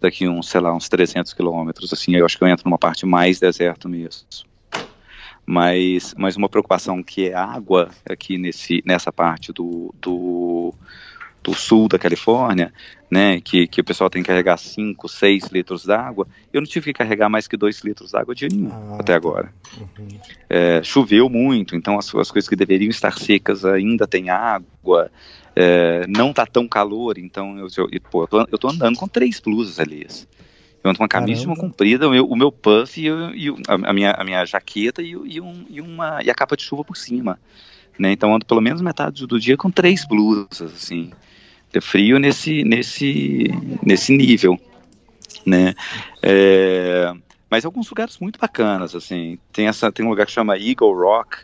S5: daqui uns, sei lá, uns 300 quilômetros, assim. Eu acho que eu entro numa parte mais deserto mesmo mas, mas uma preocupação que é água aqui nesse, nessa parte do, do, do sul da Califórnia, né, que, que o pessoal tem que carregar 5, 6 litros d'água, eu não tive que carregar mais que 2 litros d'água de nenhum ah, até agora. Uhum. É, choveu muito, então as, as coisas que deveriam estar secas ainda tem água, é, não tá tão calor, então eu, eu, pô, eu, tô, eu tô andando com três blusas ali. Eu ando com uma camisa uma comprida, o meu, o meu puff e, e a, minha, a minha jaqueta e, e, um, e, uma, e a capa de chuva por cima. Né? Então ando pelo menos metade do dia com três blusas, assim. De frio nesse, nesse, nesse nível. Né? É, mas alguns lugares muito bacanas, assim. Tem, essa, tem um lugar que chama Eagle Rock,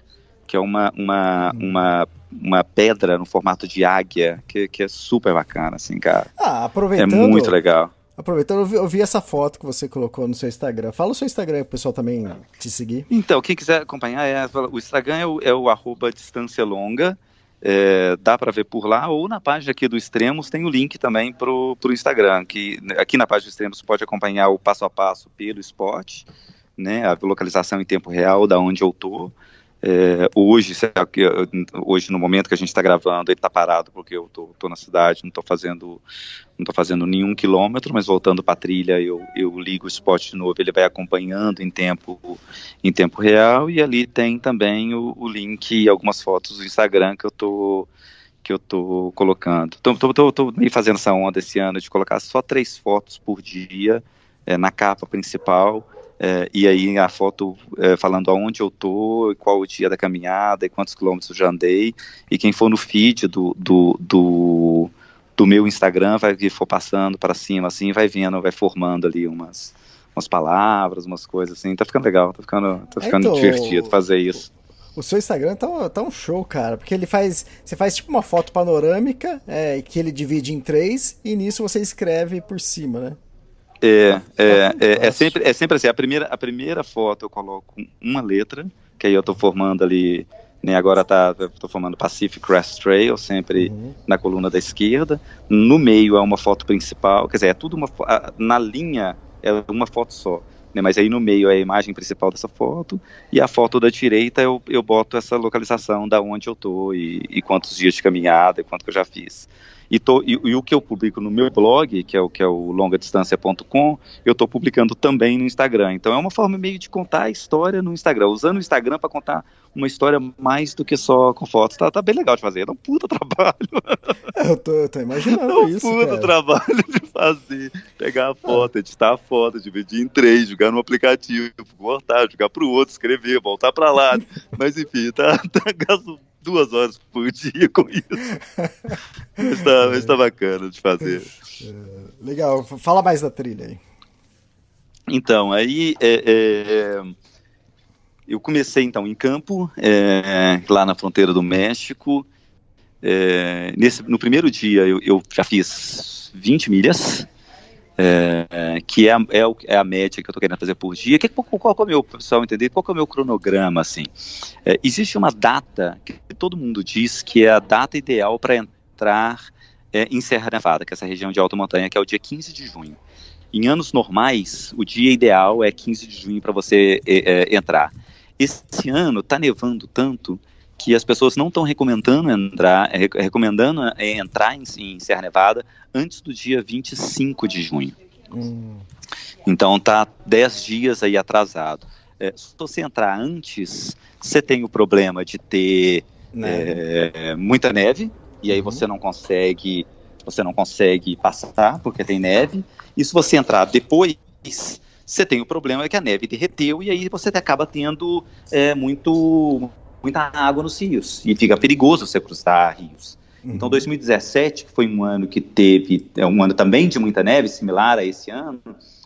S5: que é uma, uma, uma, uma pedra no formato de águia, que, que é super bacana, assim, cara.
S2: Ah, aproveitando...
S5: É muito legal.
S2: Aproveitando, eu vi, eu vi, essa foto que você colocou no seu Instagram. Fala o seu Instagram para o pessoal também te seguir.
S5: Então, quem quiser acompanhar, é, o Instagram é o, é o arroba distância longa. É, dá para ver por lá, ou na página aqui do Extremos tem o link também pro, pro Instagram, que aqui na página do Extremos pode acompanhar o passo a passo pelo esporte, né, a localização em tempo real da onde eu tô, é, hoje, hoje, no momento que a gente está gravando, ele está parado porque eu estou na cidade, não estou fazendo, não fazendo nenhum quilômetro, mas voltando para a trilha, eu, eu ligo o spot de novo, ele vai acompanhando em tempo, em tempo real, e ali tem também o, o link e algumas fotos do Instagram que eu estou que eu tô colocando. Tô, tô, tô, tô meio fazendo essa onda esse ano de colocar só três fotos por dia é, na capa principal é, e aí a foto é, falando aonde eu tô, qual o dia da caminhada, e quantos quilômetros eu já andei. E quem for no feed do, do, do, do meu Instagram, vai que for passando para cima assim, vai vendo, vai formando ali umas, umas palavras, umas coisas assim. Tá ficando legal, tá ficando, tá ficando então, divertido fazer isso.
S2: O seu Instagram tá, tá um show, cara, porque ele faz. Você faz tipo uma foto panorâmica, é, que ele divide em três, e nisso você escreve por cima, né?
S5: É, é, é, é, sempre, é sempre assim, a primeira, a primeira foto eu coloco uma letra, que aí eu estou formando ali, né, agora tá, tô formando Pacific Crest Trail, sempre uhum. na coluna da esquerda, no meio é uma foto principal, quer dizer, é tudo uma, na linha é uma foto só, né, mas aí no meio é a imagem principal dessa foto, e a foto da direita eu, eu boto essa localização da onde eu tô, e, e quantos dias de caminhada, e quanto que eu já fiz. E, tô, e, e, o que eu publico no meu blog, que é o que é o longadistância.com, eu estou publicando também no Instagram. Então é uma forma meio de contar a história no Instagram, usando o Instagram para contar uma história mais do que só com fotos. Tá, tá bem legal de fazer, é um puta [LAUGHS] trabalho.
S2: Eu tô, eu tô imaginando é um isso.
S5: puta
S2: cara.
S5: trabalho de fazer. Pegar a foto, editar a foto, dividir em três, jogar no aplicativo, cortar, jogar pro outro, escrever, voltar para lá. [LAUGHS] Mas enfim, tá, tá duas horas por dia com isso. [LAUGHS] Está, está bacana de fazer. É,
S2: legal, fala mais da trilha aí.
S5: Então, aí é, é, eu comecei então em campo, é, lá na fronteira do México. É, nesse, no primeiro dia eu, eu já fiz 20 milhas, é, que é é, é a, média que eu estou querendo fazer por dia. Que, qual, qual, é o meu, pessoal entender, qual é o meu cronograma, assim? É, existe uma data que todo mundo diz que é a data ideal para entrar é, em Serra Nevada, que é essa região de alta montanha, que é o dia 15 de junho. Em anos normais, o dia ideal é 15 de junho para você é, é, entrar. Esse ano está nevando tanto que as pessoas não estão recomendando entrar, é, recomendando é, entrar em, em, Serra Nevada antes do dia 25 de junho. Hum. Então tá 10 dias aí atrasado. É, se você entrar antes, você tem o problema de ter. É, muita neve e aí uhum. você não consegue você não consegue passar porque tem neve e se você entrar depois, você tem o problema que a neve derreteu e aí você acaba tendo é, muito, muita água nos rios e fica perigoso você cruzar rios. Uhum. Então 2017, que foi um ano que teve, é um ano também de muita neve, similar a esse ano,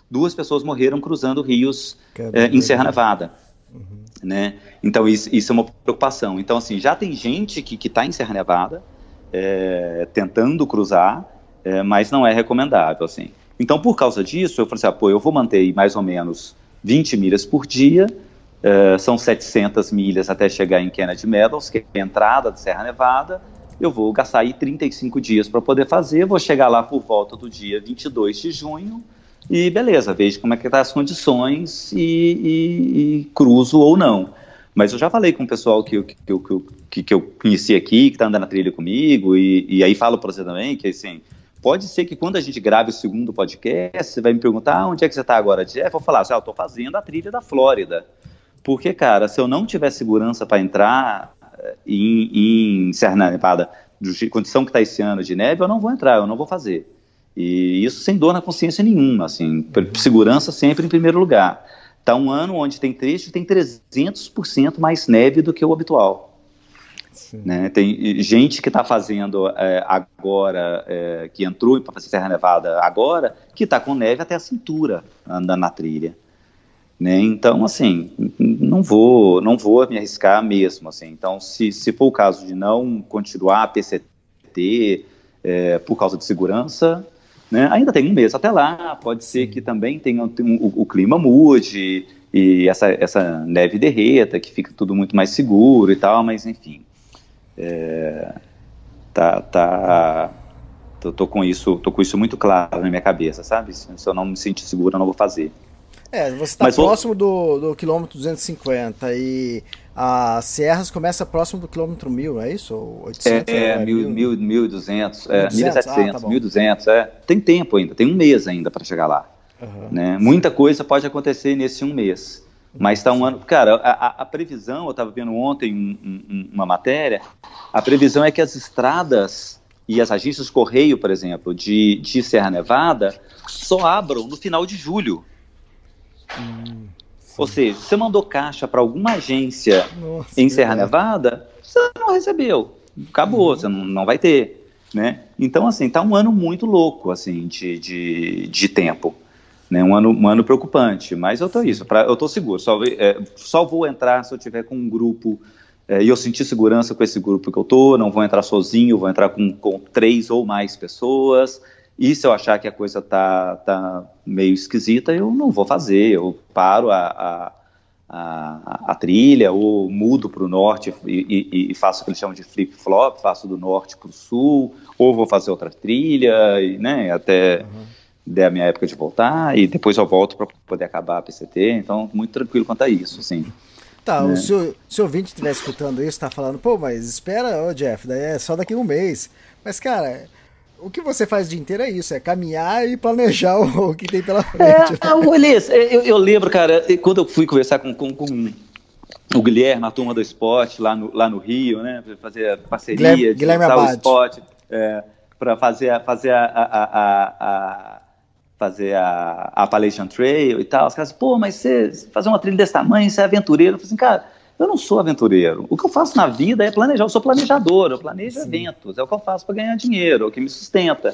S5: duas pessoas morreram cruzando rios é, em Serra Nevada. Uhum. Né? Então isso, isso, é uma preocupação. Então assim, já tem gente que está em Serra Nevada é, tentando cruzar, é, mas não é recomendável assim. Então, por causa disso, eu falei assim, ah, pô, eu vou manter mais ou menos 20 milhas por dia, uh, são 700 milhas até chegar em Kennedy Meadows, que é a entrada de Serra Nevada, eu vou gastar aí 35 dias para poder fazer, vou chegar lá por volta do dia 22 de junho, e beleza, vejo como é que tá as condições e, e, e cruzo ou não. Mas eu já falei com o pessoal que, que, que, que, eu conheci aqui, que está andando na trilha comigo, e, e aí falo para você também que assim, Pode ser que quando a gente grave o segundo podcast, você vai me perguntar ah, onde é que você está agora, Jeff? Eu vou falar assim, ah, eu estou fazendo a trilha da Flórida. Porque, cara, se eu não tiver segurança para entrar eh, em, em Serra Nevada, condição que está esse ano de neve, eu não vou entrar, eu não vou fazer. E isso sem dor na consciência nenhuma, assim, segurança sempre em primeiro lugar. Está um ano onde tem trecho tem 300% mais neve do que o habitual. Né? Tem gente que está fazendo é, agora, é, que entrou para fazer Serra Nevada agora, que está com neve até a cintura andando na trilha. Né? Então, assim, não vou, não vou me arriscar mesmo. Assim. Então, se, se for o caso de não continuar a PCT é, por causa de segurança, né? ainda tem um mês até lá. Pode ser que também tenha, um, o, o clima mude e essa, essa neve derreta, que fica tudo muito mais seguro e tal, mas enfim. É, tá, tá, tô, tô, com isso, tô com isso muito claro na minha cabeça, sabe? Se, se eu não me sentir seguro, eu não vou fazer.
S2: É, você está próximo vou... do, do quilômetro 250 e as serras começa próximo do quilômetro 1000, é isso?
S5: 800, é, é, 1000, 1000, 1200, é, 1700, ah, tá 1200, é. Tem tempo ainda, tem um mês ainda para chegar lá. Uhum, né? Muita coisa pode acontecer nesse um mês. Mas está um ano. Cara, a, a previsão, eu estava vendo ontem um, um, uma matéria, a previsão é que as estradas e as agências Correio, por exemplo, de, de Serra Nevada, só abram no final de julho. Hum, Ou seja, você mandou caixa para alguma agência Nossa, em Serra Nevada, você não recebeu. Acabou, uhum. você não, não vai ter. Né? Então, assim, tá um ano muito louco, assim, de, de, de tempo. Né, um, ano, um ano preocupante, mas eu tô isso, pra, eu tô seguro, só, é, só vou entrar se eu tiver com um grupo é, e eu sentir segurança com esse grupo que eu tô, não vou entrar sozinho, vou entrar com, com três ou mais pessoas, e se eu achar que a coisa tá, tá meio esquisita, eu não vou fazer, eu paro a, a, a, a trilha, ou mudo para o norte e, e, e, faço o que eles chamam de flip-flop, faço do norte para o sul, ou vou fazer outra trilha, e, né, até... Uhum der a minha época de voltar e depois eu volto para poder acabar a PCT, então muito tranquilo quanto a isso, assim.
S2: Tá, né? o seu, se o ouvinte estiver escutando isso, tá falando, pô, mas espera, ô Jeff, daí é só daqui a um mês. Mas, cara, o que você faz o dia inteiro é isso, é caminhar e planejar [LAUGHS] o, que tem pela frente.
S5: É, né? Elias, eu, eu, lembro, cara, quando eu fui conversar com, com, com o Guilherme, a turma do esporte, lá no, lá no Rio, né, fazer parceria,
S2: Guilherme, de Guilherme o
S5: esporte, é, para fazer, fazer a, a, a, a fazer a, a Appalachian Trail e tal. Os caras, pô, mas você fazer uma trilha desse tamanho, você é aventureiro. Eu falei assim, cara, Eu não sou aventureiro. O que eu faço na vida é planejar. Eu sou planejador, eu planejo Sim. eventos, é o que eu faço para ganhar dinheiro, é o que me sustenta.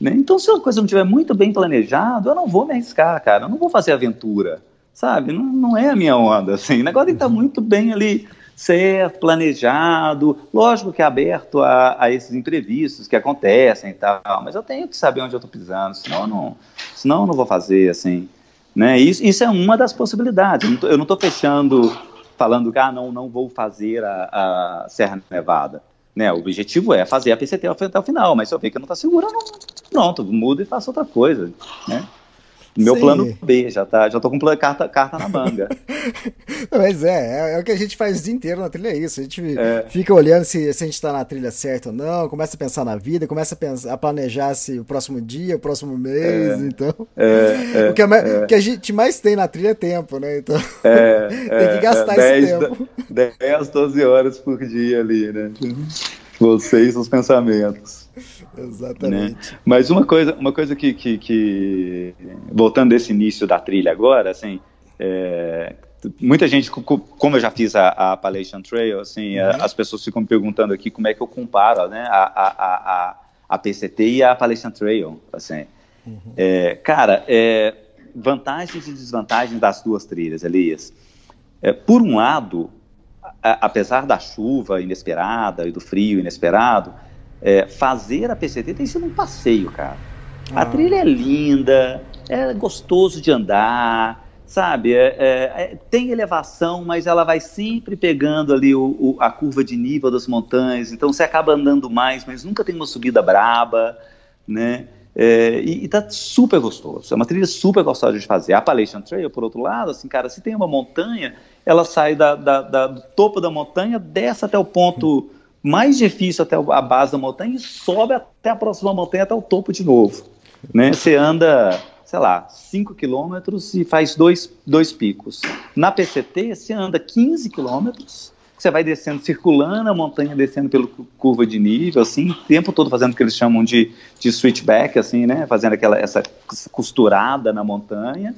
S5: Né? Então, se a coisa não estiver muito bem planejada, eu não vou me arriscar, cara. Eu não vou fazer aventura, sabe? Não, não é a minha onda, assim. O negócio tem que estar muito bem ali certo, planejado, lógico que é aberto a, a, esses imprevistos que acontecem e tal, mas eu tenho que saber onde eu estou pisando, senão eu não, senão eu não vou fazer, assim, né, isso, isso é uma das possibilidades, eu não estou fechando, falando que, ah, não, não vou fazer a, a Serra Nevada, né, o objetivo é fazer a PCT até o final, mas se eu ver que não está seguro, eu não, pronto, mudo e faço outra coisa, né. Meu Sim. plano B, já tá, já tô com carta, carta na manga. [LAUGHS]
S2: Mas é, é, é, o que a gente faz o dia inteiro na trilha, é isso. A gente é. fica olhando se, se a gente tá na trilha certa ou não, começa a pensar na vida, começa a, pensar, a planejar se o próximo dia, o próximo mês, é. então. É, é, [LAUGHS] o que, é, que, a gente mais tem na trilha é tempo, né? Então [LAUGHS] tem que gastar esse tempo.
S5: 10, 12 horas por dia ali, né? Vocês, os pensamentos. [LAUGHS]
S2: Exatamente.
S5: Né? Mas uma coisa, uma coisa que, que, que, voltando desse início da trilha agora, assim, é, muita gente, como eu já fiz a, a Appalachian Trail, assim, uhum. as pessoas ficam me perguntando aqui como é que eu comparo, né, a, a, a, a PCT e a Appalachian Trail, assim. Uhum. É, cara, é, vantagens e desvantagens das duas trilhas, Elias. É, por um lado, apesar da chuva inesperada e do frio inesperado, é, fazer a PCT tem sido um passeio, cara. Ah. A trilha é linda, é gostoso de andar, sabe? É, é, é, tem elevação, mas ela vai sempre pegando ali o, o, a curva de nível das montanhas, então você acaba andando mais, mas nunca tem uma subida braba, né? É, e, e tá super gostoso, é uma trilha super gostosa de fazer. A Appalachian Trail, por outro lado, assim, cara, se tem uma montanha, ela sai da, da, da, do topo da montanha, desce até o ponto mais difícil até a base da montanha e sobe até a próxima montanha, até o topo de novo. Né? Você anda, sei lá, 5 quilômetros e faz dois, dois picos. Na PCT, você anda 15 quilômetros, você vai descendo, circulando a montanha, descendo pela curva de nível, assim, o tempo todo fazendo o que eles chamam de, de switchback, assim, né? Fazendo aquela, essa costurada na montanha.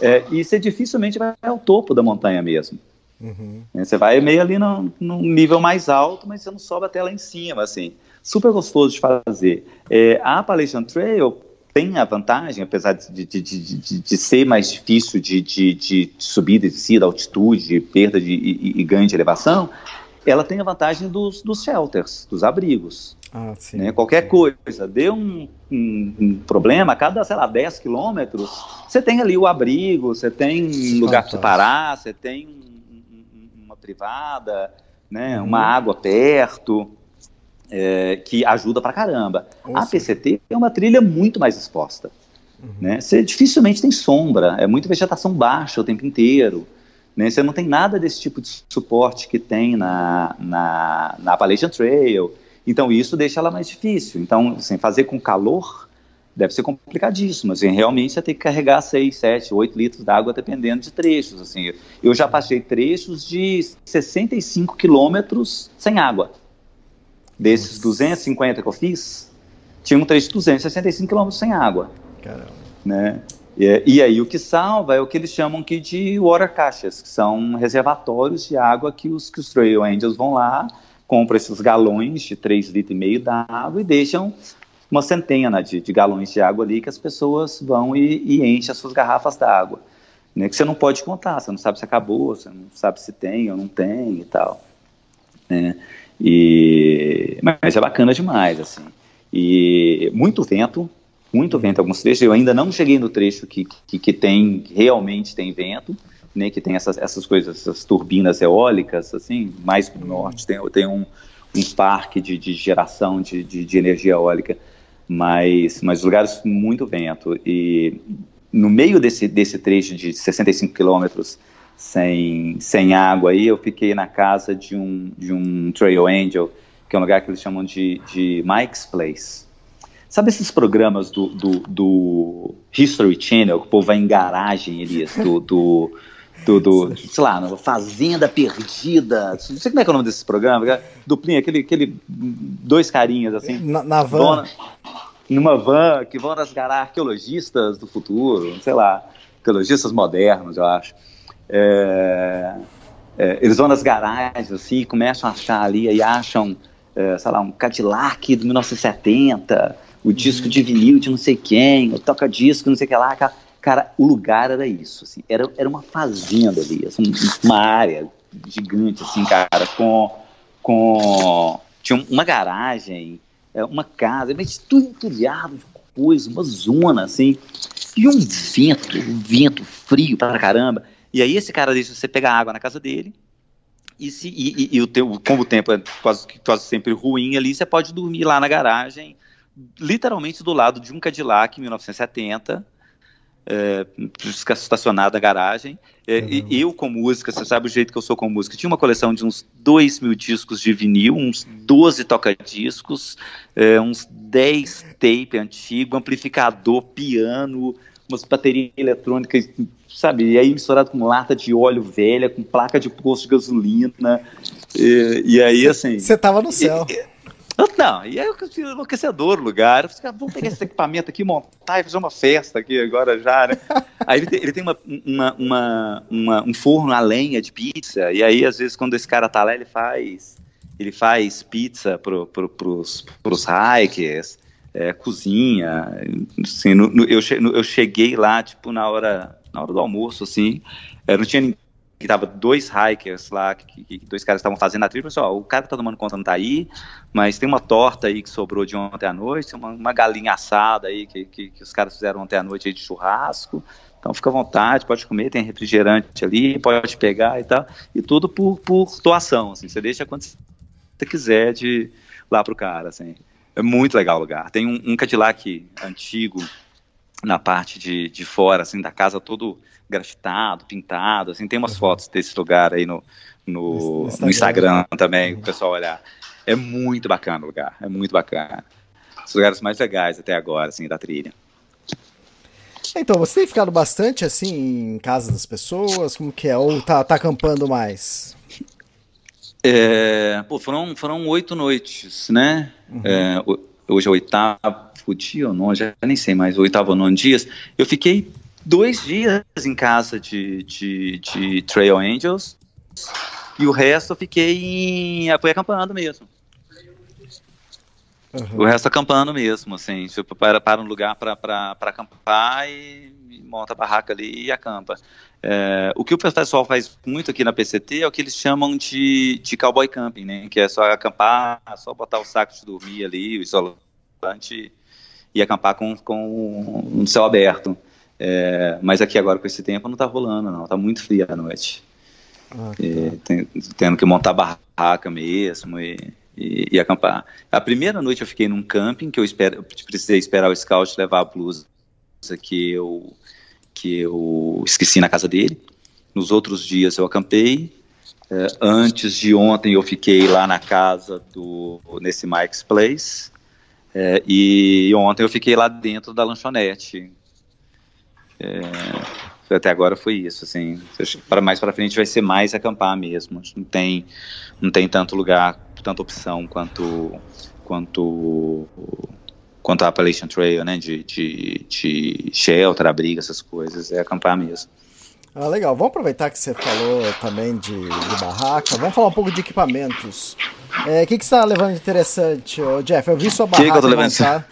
S5: É, e você dificilmente vai ao topo da montanha mesmo. Uhum. Você vai meio ali no, no, nível mais alto, mas você não sobe até lá em cima, assim. Super gostoso de fazer. É, a Appalachian Trail tem a vantagem, apesar de, de, de, de ser mais difícil de, de, subida e descida, altitude, perda de, e, e, ganho de elevação, ela tem a vantagem dos, dos shelters, dos abrigos. Ah, sim, né? Qualquer sim. coisa, deu um, um, um, problema, a cada, sei lá, 10 quilômetros, você tem ali o abrigo, você tem um lugar para parar, você tem privada, né, uhum. uma água perto, é, que ajuda pra caramba. Nossa. A PCT é uma trilha muito mais exposta. Uhum. Né? Você dificilmente tem sombra, é muita vegetação baixa o tempo inteiro. Né? Você não tem nada desse tipo de suporte que tem na, na, na Appalachian Trail. Então isso deixa ela mais difícil. Então, assim, fazer com calor deve ser complicadíssimo. Assim, realmente você tem que carregar 6, 7, 8 litros d'água dependendo de trechos. Assim. Eu já passei trechos de 65 quilômetros sem água. Desses 250 que eu fiz, tinha um trecho de 265 quilômetros sem água. Caramba. Né? E, e, aí o que salva é o que eles chamam aqui de water caixas, que são reservatórios de água que os, que os trail angels vão lá, compram esses galões de 3,5 litros e meio d'água e deixam uma centena de, de, galões de água ali que as pessoas vão e, e enchem as suas garrafas d'água. Né, que você não pode contar, você não sabe se acabou, você não sabe se tem ou não tem e tal. Né? E, mas é bacana demais, assim. E muito vento, muito vento alguns trechos. Eu ainda não cheguei no trecho que, que, que tem, realmente tem vento, né, que tem essas, essas coisas, essas turbinas eólicas, assim, mais para o norte, tem, tem um, um parque de, de geração de, de, de energia eólica mas, mas lugares muito vento. E no meio desse, desse trecho de 65 quilômetros sem, sem água aí, eu fiquei na casa de um, de um trail angel, que é um lugar que eles chamam de, de Mike's Place. Sabe esses programas do, do, do History Channel, que o povo vai em garagem, Elias, do, do do, do sei lá, Fazenda Perdida. Não sei como é que é o nome desse programa. Duplinha, aquele, aquele dois carinhas assim.
S2: Na, na van.
S5: Numa van que vão rasgar arqueologistas do futuro, sei lá, arqueologistas modernos, eu acho. É, é, eles vão nas garagens, assim, começam a achar ali, e acham, é, sei lá, um Cadillac do 1970, o disco de vinil de não sei quem, o toca-disco, não sei o que lá. Cara, o lugar era isso, assim, era, era uma fazenda ali, assim, uma área gigante, assim, cara, com, com tinha uma garagem, é, uma casa, mas tudo entulhado de coisa, uma zona, assim, e um vento, um vento frio pra caramba. E aí esse cara deixa você pegar água na casa dele, e, se, e, e, e o teu, como o tempo é quase, quase sempre ruim ali, você pode dormir lá na garagem, literalmente do lado de um Cadillac 1970, é, estacionado na garagem. É, uhum. eu com música, você sabe o jeito que eu sou com música, tinha uma coleção de uns 2 mil discos de vinil, uns 12 toca-discos, é, uns 10 tape antigo, amplificador, piano, umas baterias eletrônicas, sabe? E aí misturado com lata de óleo velha, com placa de posto de gasolina. E, e aí, assim.
S2: Você tava no céu.
S5: E, não, e é enlouquecedor o lugar. Eu falei, ah, vamos pegar esse equipamento aqui, montar e fazer uma festa aqui agora já, né? [LAUGHS] Aí ele tem, ele tem uma, uma, uma, uma, um forno a lenha de pizza, e aí às vezes quando esse cara tá lá, ele faz ele faz pizza pro, pro, pros, pros hikers, é, cozinha, assim, no, no, eu, no, eu cheguei lá, tipo, na hora, na hora do almoço, assim, é, não tinha ninguém que tava dois hikers lá, que, que dois caras estavam fazendo a trilha, pessoal, o cara que tá tomando conta não tá aí, mas tem uma torta aí que sobrou de ontem à noite, uma, uma galinha assada aí que, que, que, os caras fizeram ontem à noite de churrasco, então fica à vontade, pode comer, tem refrigerante ali, pode pegar e tal, e tudo por, por doação, assim, você deixa quando você quiser de lá pro cara, assim. É muito legal o lugar. Tem um, um Cadillac antigo na parte de, de fora, assim, da casa todo grafitado, pintado, assim, tem umas uhum. fotos desse lugar aí no, no, no Instagram também, o pessoal olhar. É muito bacana o lugar, é muito bacana. Os lugares mais legais até agora, assim, da trilha.
S2: Então, você tem ficado bastante, assim, em casa das pessoas, como que é? Ou tá, tá acampando mais?
S5: É, pô, foram, foram oito noites, né? Uhum. É, hoje é o oitavo dia ou não, já nem sei mais, oitavo ou nono dias. Eu fiquei dois dias em casa de, de, de Trail Angels e o resto eu fiquei em. Foi acampando mesmo. Uhum. O resto acampando mesmo, assim, tipo, para, para um lugar para acampar e monta a barraca ali e acampa. É, o que o pessoal faz muito aqui na PCT é o que eles chamam de, de cowboy camping, né? Que é só acampar, só botar o saco de dormir ali, o isolante e acampar com, com um céu aberto. É, mas aqui agora com esse tempo não está rolando, não. Está muito frio à noite. Ah, tá. tem, tendo que montar barraca mesmo e, e, e, acampar. A primeira noite eu fiquei num camping que eu, espero, eu precisei esperar o scout levar a blusa que eu, que eu esqueci na casa dele. Nos outros dias eu acampei. É, antes de ontem eu fiquei lá na casa do nesse Mike's Place. É, e ontem eu fiquei lá dentro da lanchonete. É, até agora foi isso, assim. Para mais para frente vai ser mais acampar mesmo. Não tem, não tem tanto lugar, tanta opção quanto quanto quanto a Appalachian Trail, né? De, de, de shelter, abrigo, essas coisas. É acampar mesmo.
S2: Ah, legal. Vamos aproveitar que você falou também de, de barraca. Vamos falar um pouco de equipamentos. É, o é, que, que você está levando de interessante, Jeff? Eu vi sua barraca.
S5: Que que eu tô levando?
S2: Montar.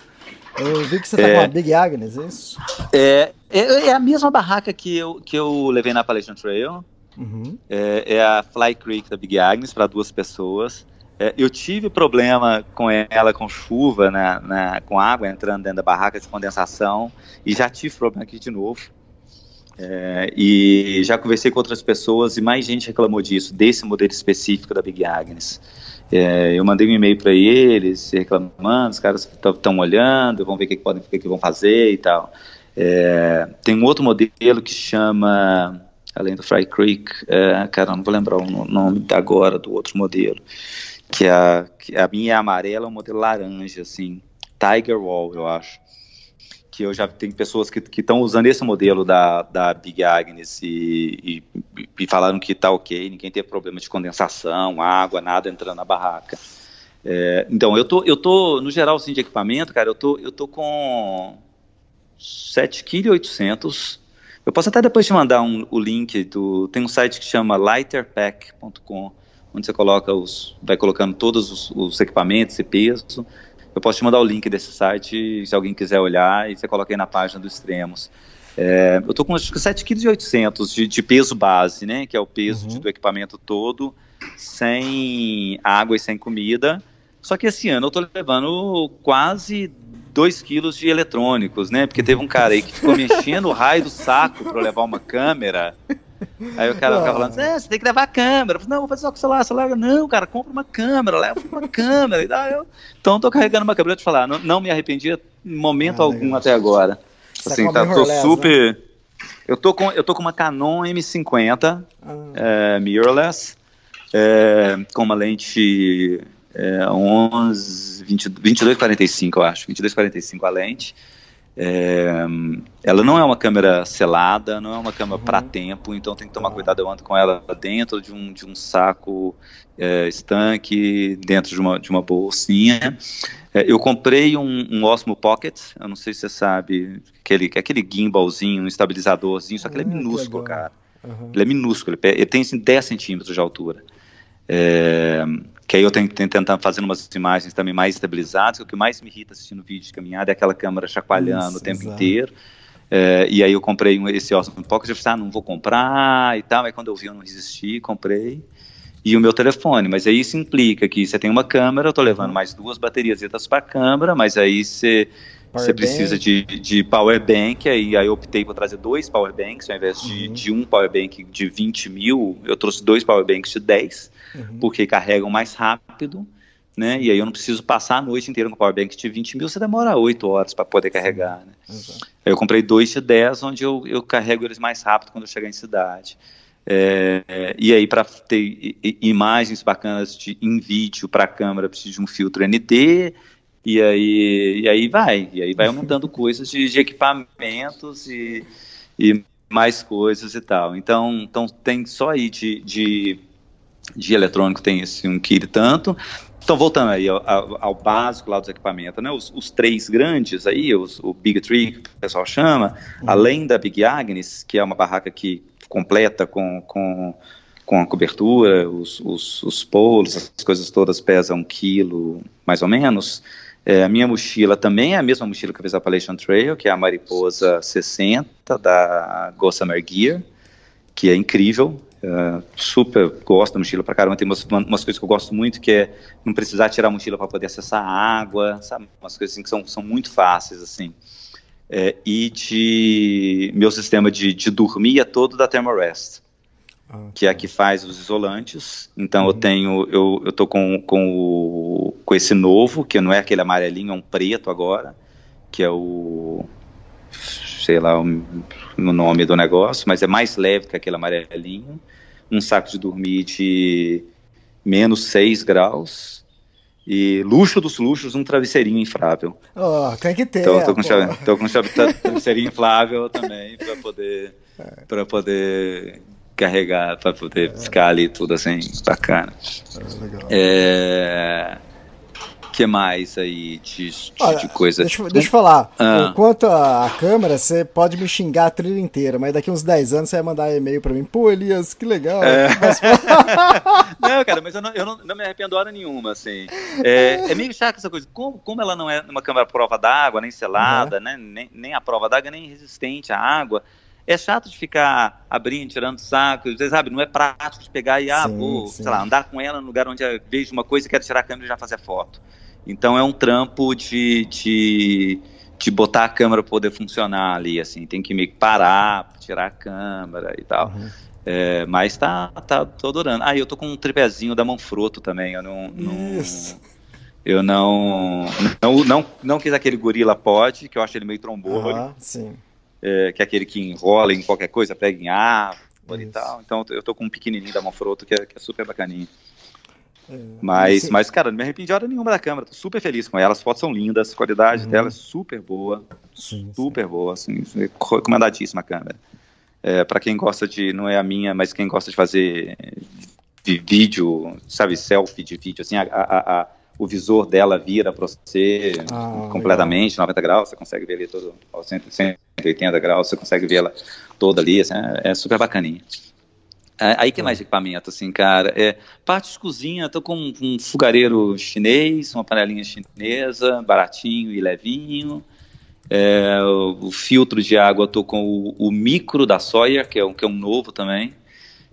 S2: Eu vi que você tá é, com a Big Agnes, é isso?
S5: É, é, é, a mesma barraca que eu, que eu levei na Appalachian Trail. Uhum. É, é, a Fly Creek da Big Agnes para duas pessoas. É, eu tive problema com ela, com chuva, na, na, com água entrando dentro da barraca de condensação, e já tive problema aqui de novo. É, e já conversei com outras pessoas e mais gente reclamou disso, desse modelo específico da Big Agnes. É, eu mandei um e-mail para eles reclamando, os caras estão olhando, vão ver o que, podem, o que, vão fazer e tal. É, tem um outro modelo que chama, além do Fry Creek, é, cara, não vou lembrar o nome agora do outro modelo, que a, que a minha é amarela, o um modelo laranja, assim, Tiger Wall, eu acho que eu já tenho pessoas que estão usando esse modelo da, da Big Agnes e, e, e falaram que está ok, ninguém tem problema de condensação, água, nada entrando na barraca. É, então, eu tô, eu tô, no geral, assim, de equipamento, cara, eu tô, eu tô com 7,8 kg Eu posso até depois te mandar um, o link do. Tem um site que chama lighterpack.com, onde você coloca os. vai colocando todos os, os, equipamentos e peso. Eu posso te mandar o link desse site, se alguém quiser olhar, e você coloca aí na página do Extremos. É, eu tô com acho que 7,8 kg de, de peso base, né? Que é o peso uhum. de, do equipamento todo, sem água e sem comida. Só que esse ano eu tô levando quase 2 quilos de eletrônicos, né? Porque teve um cara aí que ficou [LAUGHS] me enchendo o raio do saco para levar uma câmera. Aí o cara ficava falando, é, você tem que levar a câmera. Eu falei, não, vou fazer só com o celular, celular. Não, cara, compra uma câmera, leva uma [LAUGHS] câmera. E, ah, eu... Então tô carregando uma câmera, eu te falar, não, não me arrependi em momento ah, algum até agora. Você assim, tá, tô super... Né? Eu tô, com, eu tô com uma Canon M50 ah. é, mirrorless, é, com uma lente é, 11, 20, 22,45 eu acho, 22,45 a lente. É, ela não é uma câmera selada, não é uma câmera uhum. para tempo, então tem que tomar cuidado. Eu ando com ela dentro de um, de um saco é, estanque, dentro de uma, de uma bolsinha. É, eu comprei um, um, Osmo Pocket, eu não sei se você sabe, aquele, aquele gimbalzinho, um estabilizadorzinho, só que ele é ah, minúsculo, cara. Uhum. Ele é minúsculo, ele, ele tem assim, 10 centímetros de altura. É, que aí eu tenho que tentar fazer umas imagens também mais estabilizadas, o que mais me irrita assistindo vídeo de caminhada é aquela câmera chacoalhando Isso, o tempo exato. inteiro. É, e aí eu comprei um, esse Osmo Pocket, eu falei, ah, não vou comprar e tal, aí quando eu vi eu não resisti, comprei. E o meu telefone, mas aí isso implica que você tem uma câmera, eu estou levando mais duas baterias para a câmera, mas aí você você precisa de, de power bank, aí, aí eu optei por trazer dois power banks, ao invés de, uhum. de um power bank de 20 mil, eu trouxe dois power banks de 10, uhum. porque carregam mais rápido, né? E aí eu não preciso passar a noite inteira com power bank de 20 mil, você demora 8 horas para poder carregar, né? Eu comprei dois de 10, onde eu, eu carrego eles mais rápido quando eu chegar em cidade. É, e aí, para ter imagens bacanas de, em vídeo para a câmera, preciso de um filtro ND, e aí, e aí vai, e aí vai aumentando [LAUGHS] coisas de, de equipamentos e, e mais coisas e tal. Então, então tem só aí de, de, de eletrônico tem esse um kit tanto. Então, voltando aí ao, ao, básico lá dos equipamentos, né? Os, os três grandes aí, os, o Big Tree, que o pessoal chama, uhum. além da Big Agnes, que é uma barraca que completa com, com, com a cobertura, os, os, os polos, as coisas todas pesam um quilo, mais ou menos. É, a minha mochila também é a mesma mochila que eu fiz a Appalachian Trail, que é a Mariposa 60 da Gossamer Gear, que é incrível. É, super gosto da mochila pra caramba. Tem umas, umas, coisas que eu gosto muito, que é não precisar tirar a mochila para poder acessar a água, sabe? Umas coisas assim que são, são muito fáceis, assim. É, e de meu sistema de, de dormir é todo da Thermarest. Ah, que é a que faz os isolantes. Então uhum. eu tenho, eu, eu tô com, com, o, com esse novo, que não é aquele amarelinho, é um preto agora, que é o sei lá o, no nome do negócio, mas é mais leve que aquele amarelinho. Um saco de dormir de menos 6 graus. E luxo dos luxos, um travesseirinho inflável.
S2: Oh, tem que ter.
S5: Então eu tô com, chave, tô com chave, travesseirinho inflável também para poder, é. para poder carregar para poder é. ficar ali tudo assim, bacana. É. É, que mais aí de, de, Olha, de coisa?
S2: Deixa, deixa eu falar. Ah. Quanto à câmera, você pode me xingar a trilha inteira, mas daqui uns 10 anos você vai mandar e-mail pra mim. Pô, Elias, que legal. É. [LAUGHS] [LAUGHS]
S5: não, cara, mas eu, não, eu não, não, me arrependo hora nenhuma, assim. É, é meio chato essa coisa. Como, como ela não é uma câmera prova d'água, nem selada, uhum. né, nem, nem a prova d'água, nem resistente à água, é chato de ficar abrindo, tirando saco, você sabe, não é prático de pegar e, ah, sim, vou, sim. sei lá, andar com ela no lugar onde eu vejo uma coisa e quero tirar a câmera e já fazer foto. Então é um trampo de, de, de botar a câmera para poder funcionar ali, assim, tem que me parar, tirar a câmera e tal. Uhum. É, mas tá, tá, tô adorando. Ah, eu tô com um tripézinho da Manfrotto também, eu não... não Isso. Eu não, não, não, não quis aquele gorila pod, que eu acho ele meio trombone.
S2: Uhum, sim
S5: é, que é aquele que enrola em qualquer coisa, pega em árvore e tal. Então eu tô com um pequenininho da Manfrotto que é, que é super bacaninho. É, mas, mas, cara, não me arrependi de hora nenhuma da câmera, tô super feliz com ela. As fotos são lindas, a qualidade uhum. dela é super boa. Sim, super sim. boa, assim, recomendadíssima a câmera. É, para quem gosta de, não é a minha, mas quem gosta de fazer de vídeo, sabe, selfie de vídeo, assim, a, a, a o visor dela vira para você ah, completamente, legal. 90 graus, você consegue ver ali todo ao 100%, 180 graus, você consegue ver ela toda ali, assim, é, é super bacaninha. É, aí que mais equipamento, assim, cara? É, parte de cozinha, tô com um fogareiro chinês, uma panelinha chinesa, baratinho e levinho. É, o, o, filtro de água, tô com o, o, micro da Soya, que é, um, que é um novo também.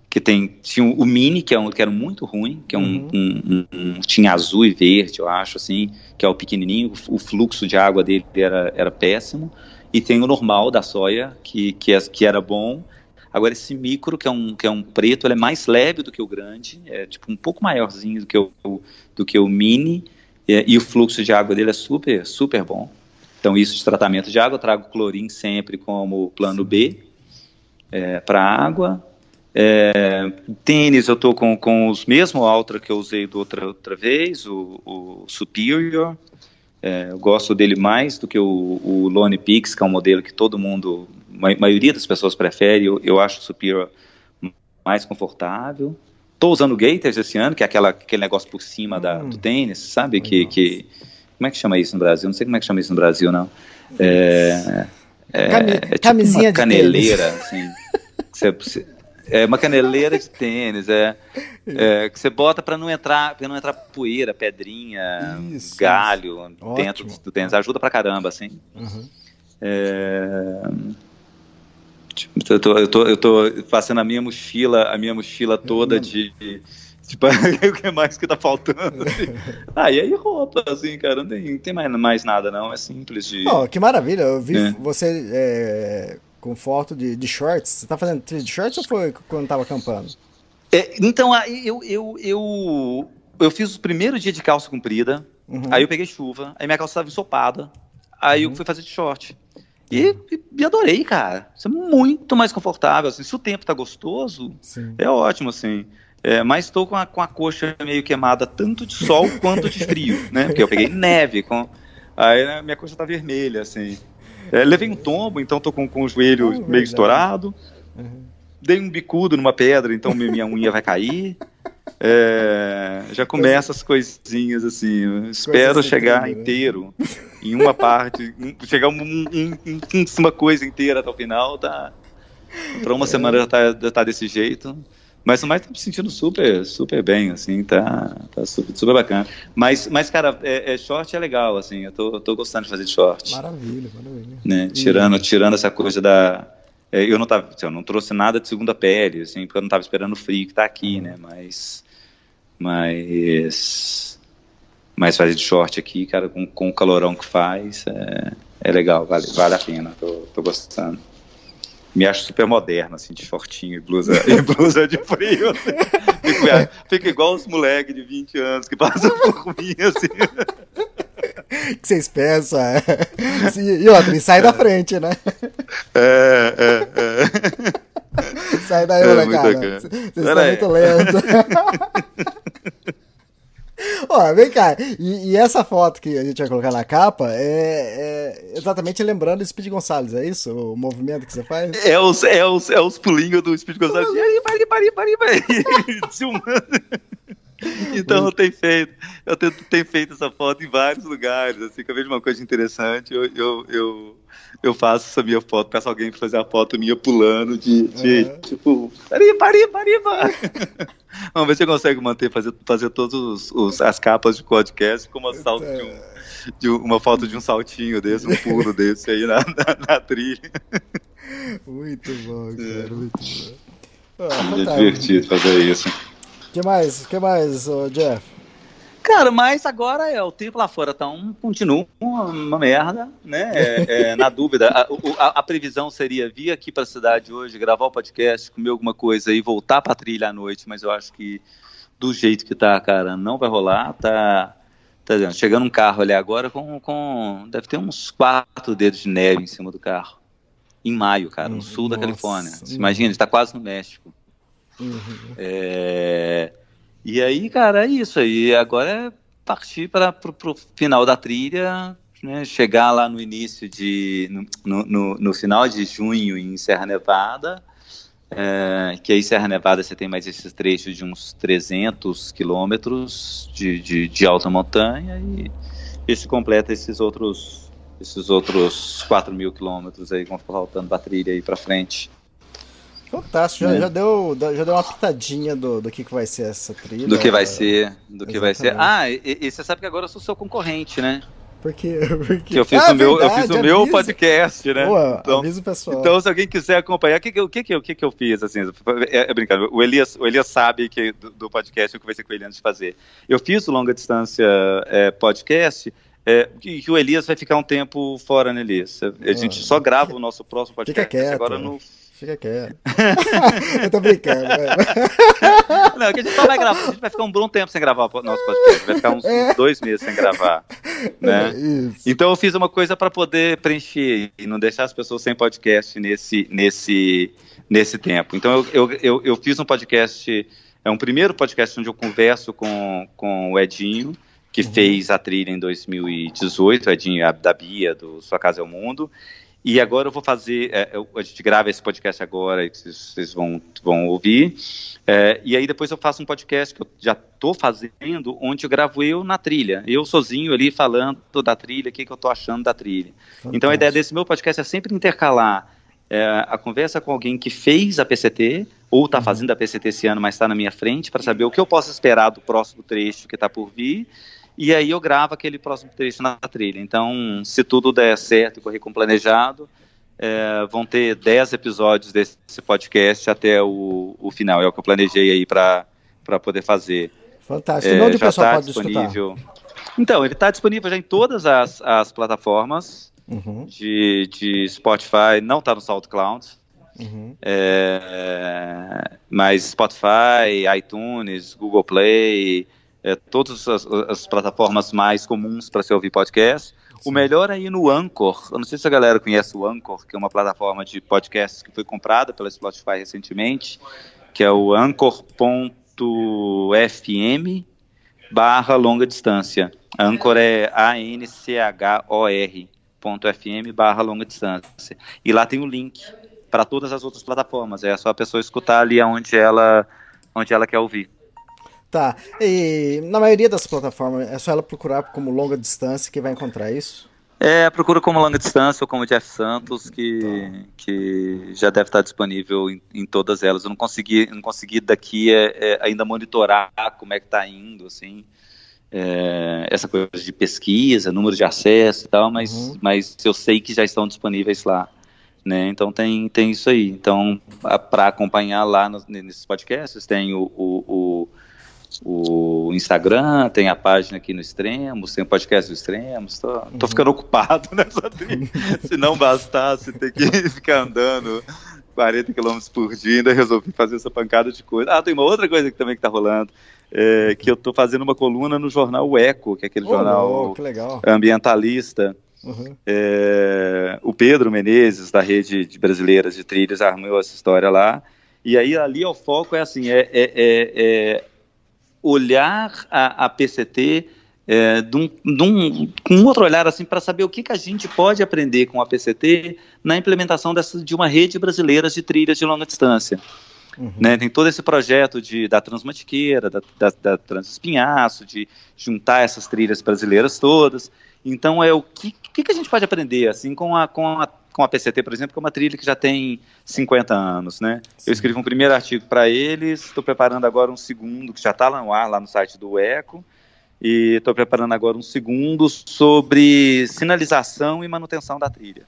S5: Que tem, tinha o mini, que, é um, que era muito ruim, que é um, uhum. um, tinha azul e verde, eu acho, assim, que é o pequenininho, o, fluxo de água dele era, era péssimo. E tem o normal da Soya, que, que, é, que era bom Agora, esse micro, que é um, que é um preto, ele é mais leve do que o grande, é tipo um pouco maiorzinho do que o, do que o mini, é, e o fluxo de água dele é super, super bom. Então, isso de tratamento de água, eu trago clorim sempre como plano B é, para água. É, tênis, eu estou com, com os mesmos Ultra que eu usei do outra, outra vez, o, o Superior. É, eu gosto dele mais do que o, o Lone Pix, que é um modelo que todo mundo a maioria das pessoas prefere, eu, eu acho o Superior mais confortável. Estou usando o Gators esse ano, que é aquela, aquele negócio por cima hum. da, do tênis, sabe? Que, que, como é que chama isso no Brasil? Não sei como é que chama isso no Brasil, não. É, é, Cami é tipo uma caneleira, assim. Você, é uma caneleira de tênis, é, é que você bota para não entrar, para não entrar poeira, pedrinha, isso, galho isso. dentro Ótimo. do tênis. Ajuda pra caramba, assim. Uhum. É, eu tô, eu tô, eu tô fazendo a minha mochila, a minha mochila toda de. Tipo, [LAUGHS] o que mais que tá faltando? Assim. [LAUGHS] Ah, e aí roupa, assim, cara, não tem, não tem mais, mais nada, não. É simples de.
S2: Oh, que maravilha, eu vi é. você é, com foto de, de shorts. Você tá fazendo trilha de shorts ou foi quando tava acampando?
S5: É, então, eu, eu, eu, eu fiz o primeiro dia de calça comprida, uhum. aí eu peguei chuva, aí minha calça estava ensopada, aí uhum. eu fui fazer de short. E, e, adorei, cara. Isso é muito mais confortável. Assim, se o tempo tá gostoso, Sim. é ótimo, assim. É, mas estou com a, com a coxa meio queimada, tanto de sol [LAUGHS] quanto de frio, né? Porque eu peguei neve, com... aí né, minha coxa tá vermelha, assim. É, levei um tombo, então tô com, com o joelho oh, meio verdade. estourado. Uhum. Dei um bicudo numa pedra, então minha unha vai cair. É, já começa as coisinhas assim. espero chegar né? inteiro [LAUGHS] em uma parte, chegar um, um, um, uma coisa inteira até o final, tá? Para uma é. semana já tá, já tá desse jeito. Mas mais tô me sentindo super, super bem, assim, tá, tá super, super bacana. Mas, mas cara, é, é, short é legal, assim, eu tô, eu tô gostando de fazer de short.
S2: Maravilha, maravilha.
S5: Né? Tirando, tirando essa coisa da. É, eu não tava, assim, eu não trouxe nada de segunda pele, assim, porque eu não tava esperando o frio que tá aqui, né? Mas mas mas fazer de short aqui, cara, com, com o calorão que faz, é, é legal, vale, vale a pena, tô, tô gostando. Me acho super moderno, assim, de shortinho e blusa, e [LAUGHS] blusa de frio. Fico, fico, igual os moleques de 20 anos que passam por mim, assim. [LAUGHS]
S2: que vocês pensam, [LAUGHS] é. E outra, e sai da frente, né?
S5: É, é, é. [LAUGHS]
S2: Sai daí, é, cara. Vocês estão muito lentos. [LAUGHS] Ó, vem cá, e, e, essa foto que a gente vai colocar na capa é, é exatamente lembrando o Speed Gonçalves, é isso? O movimento que você faz?
S5: É os, é os, é os pulinhos do Speed Gonçalves. Pari, pari, pari, pari, Então eu tenho feito, eu tenho, tenho, feito essa foto em vários lugares, assim, que eu vejo uma coisa interessante, eu, eu, eu, eu faço essa minha foto, peço alguém fazer a foto minha pulando de, de é. tipo, pari, pari, pari, pari. [LAUGHS] Vamos ver se você consegue manter, fazer, fazer todas as capas de podcast com uma salto de, um, de uma foto de um saltinho desse, um pulo desse aí na, na, na trilha.
S2: Muito bom, cara, é. muito bom.
S5: Ah, é divertido fazer isso.
S2: O que mais? que mais, Jeff?
S5: Cara, mas agora é o tempo lá fora tá um, continua uma, uma merda, né? É, é, na [LAUGHS] dúvida, a, a, a, previsão seria vir aqui para a cidade hoje, gravar o podcast, comer alguma coisa e voltar para trilha à noite, mas eu acho que do jeito que tá, cara, não vai rolar. Tá, tá chegando um carro ali agora com, com deve ter uns quatro dedos de neve em cima do carro. Em maio, cara, no sul Nossa, da Califórnia. Imagina, está quase no México. Uhum. É, e aí, cara, é isso aí. Agora é partir para o final da trilha, né, chegar lá no início de. No, no, no, final de junho em Serra Nevada. É, que aí Serra Nevada você tem mais esses trechos de uns 300 quilômetros de, de, de, alta montanha e esse completa esses outros esses outros 4 mil quilômetros aí vão faltando da trilha aí para frente.
S2: Fantástico, já, já, deu, já deu uma pitadinha do, do que, que vai ser essa trilha.
S5: Do que vai ser, do que Exatamente. vai ser. Ah, e, e, você sabe que agora eu sou seu concorrente, né?
S2: Porque, [LAUGHS] porque...
S5: eu fiz ah, o meu, verdade, eu fiz o meu podcast, né?
S2: Boa, então, avisa o pessoal.
S5: Então, se alguém quiser acompanhar, o que, que, o que, que, o que, que eu fiz, assim, é, é brincando, o Elias, o Elias sabe que do, do podcast eu conversei com ele antes de fazer. Eu fiz o Longa Distância é, podcast, é, que, que, o Elias vai ficar um tempo fora, né, Elias? A gente só grava o nosso próximo podcast agora no
S2: Fica quieto. [LAUGHS] eu tô brincando. [LAUGHS]
S5: Não, que a gente só vai gravar, a gente vai ficar um bom tempo sem gravar o nosso podcast, vai ficar uns, é. dois meses sem gravar. [LAUGHS] Né? É então eu fiz uma coisa para poder preencher e não deixar as pessoas sem podcast nesse, nesse, nesse tempo. Então eu, eu, eu, eu fiz um podcast, é um primeiro podcast onde eu converso com, com o Edinho, que uhum. fez a trilha em 2018, o Edinho da Bia, do Sua Casa é o Mundo, e agora eu vou fazer, é, eu, a gente grava esse podcast agora, e vocês vão, vão ouvir. É, e aí depois eu faço um podcast que eu já estou fazendo, onde eu gravo eu na trilha, eu sozinho ali falando da trilha, o que, que eu estou achando da trilha. Fantástico. Então a ideia desse meu podcast é sempre intercalar é, a conversa com alguém que fez a PCT, ou está uhum. fazendo a PCT esse ano, mas está na minha frente, para saber o que eu posso esperar do próximo trecho que está por vir e aí eu gravo aquele próximo trecho na trilha. Então, se tudo der certo e correr com planejado, é, vão ter 10 episódios desse podcast até o, o final. É o que eu planejei aí para poder fazer.
S2: Fantástico. É, onde o pessoal tá pode disponível. Escutar?
S5: Então, ele está disponível já em todas as, as plataformas uhum. de, de Spotify, não está no SoundCloud. Uhum. É, mas Spotify, iTunes, Google Play, é, todas as, as, plataformas mais comuns para se ouvir podcast. Sim. O melhor é ir no Anchor. Eu não sei se a galera conhece o Anchor, que é uma plataforma de podcasts que foi comprada pela Spotify recentemente, que é o anchor.fm barra longa distância. Anchor é A-N-C-H-O-R ponto FM barra longa distância. E lá tem o link para todas as outras plataformas. É só a pessoa escutar ali onde ela, onde ela quer ouvir.
S2: Tá. E na maioria das plataformas é só ela procurar como longa distância que vai encontrar isso?
S5: É, procura como longa distância ou como Jeff Santos, que, tá. que já deve estar disponível em, em, todas elas. Eu não consegui, não consegui daqui é, é, ainda monitorar como é que está indo, assim, é, essa coisa de pesquisa, número de acesso e tal, mas, uhum. mas eu sei que já estão disponíveis lá. Né? Então tem, tem isso aí. Então, para acompanhar lá nos, nesses podcasts, tem o, o, o o Instagram, tem a página aqui no Extremos, tem o podcast do Extremos. Tô, tô uhum. ficando ocupado nessa trilha. [LAUGHS] Se não bastasse ter que [LAUGHS] ficar andando 40 km por dia, ainda resolvi fazer essa pancada de coisa. Ah, tem uma outra coisa que também que tá rolando. É, que eu tô fazendo uma coluna no jornal o Eco, que é aquele oh, jornal ambientalista. Uhum. É, o Pedro Menezes, da rede de brasileiras de trilhas, armou essa história lá. E aí ali o foco é assim, é, é, é, é olhar a, a PCT é, de um, de um, com um outro olhar assim para saber o que, que a gente pode aprender com a PCT na implementação dessa, de uma rede brasileira de trilhas de longa distância. Uhum. Né, tem todo esse projeto de, da Transmantiqueira, da, da, da Transespinhaço, de juntar essas trilhas brasileiras todas. Então, é o que, que, que a gente pode aprender assim com a, com a com a PCT, por exemplo, que é uma trilha que já tem 50 anos, né? Sim. Eu escrevi um primeiro artigo para eles, estou preparando agora um segundo, que já está lá no ar, lá no site do ECO, e estou preparando agora um segundo sobre sinalização e manutenção da trilha.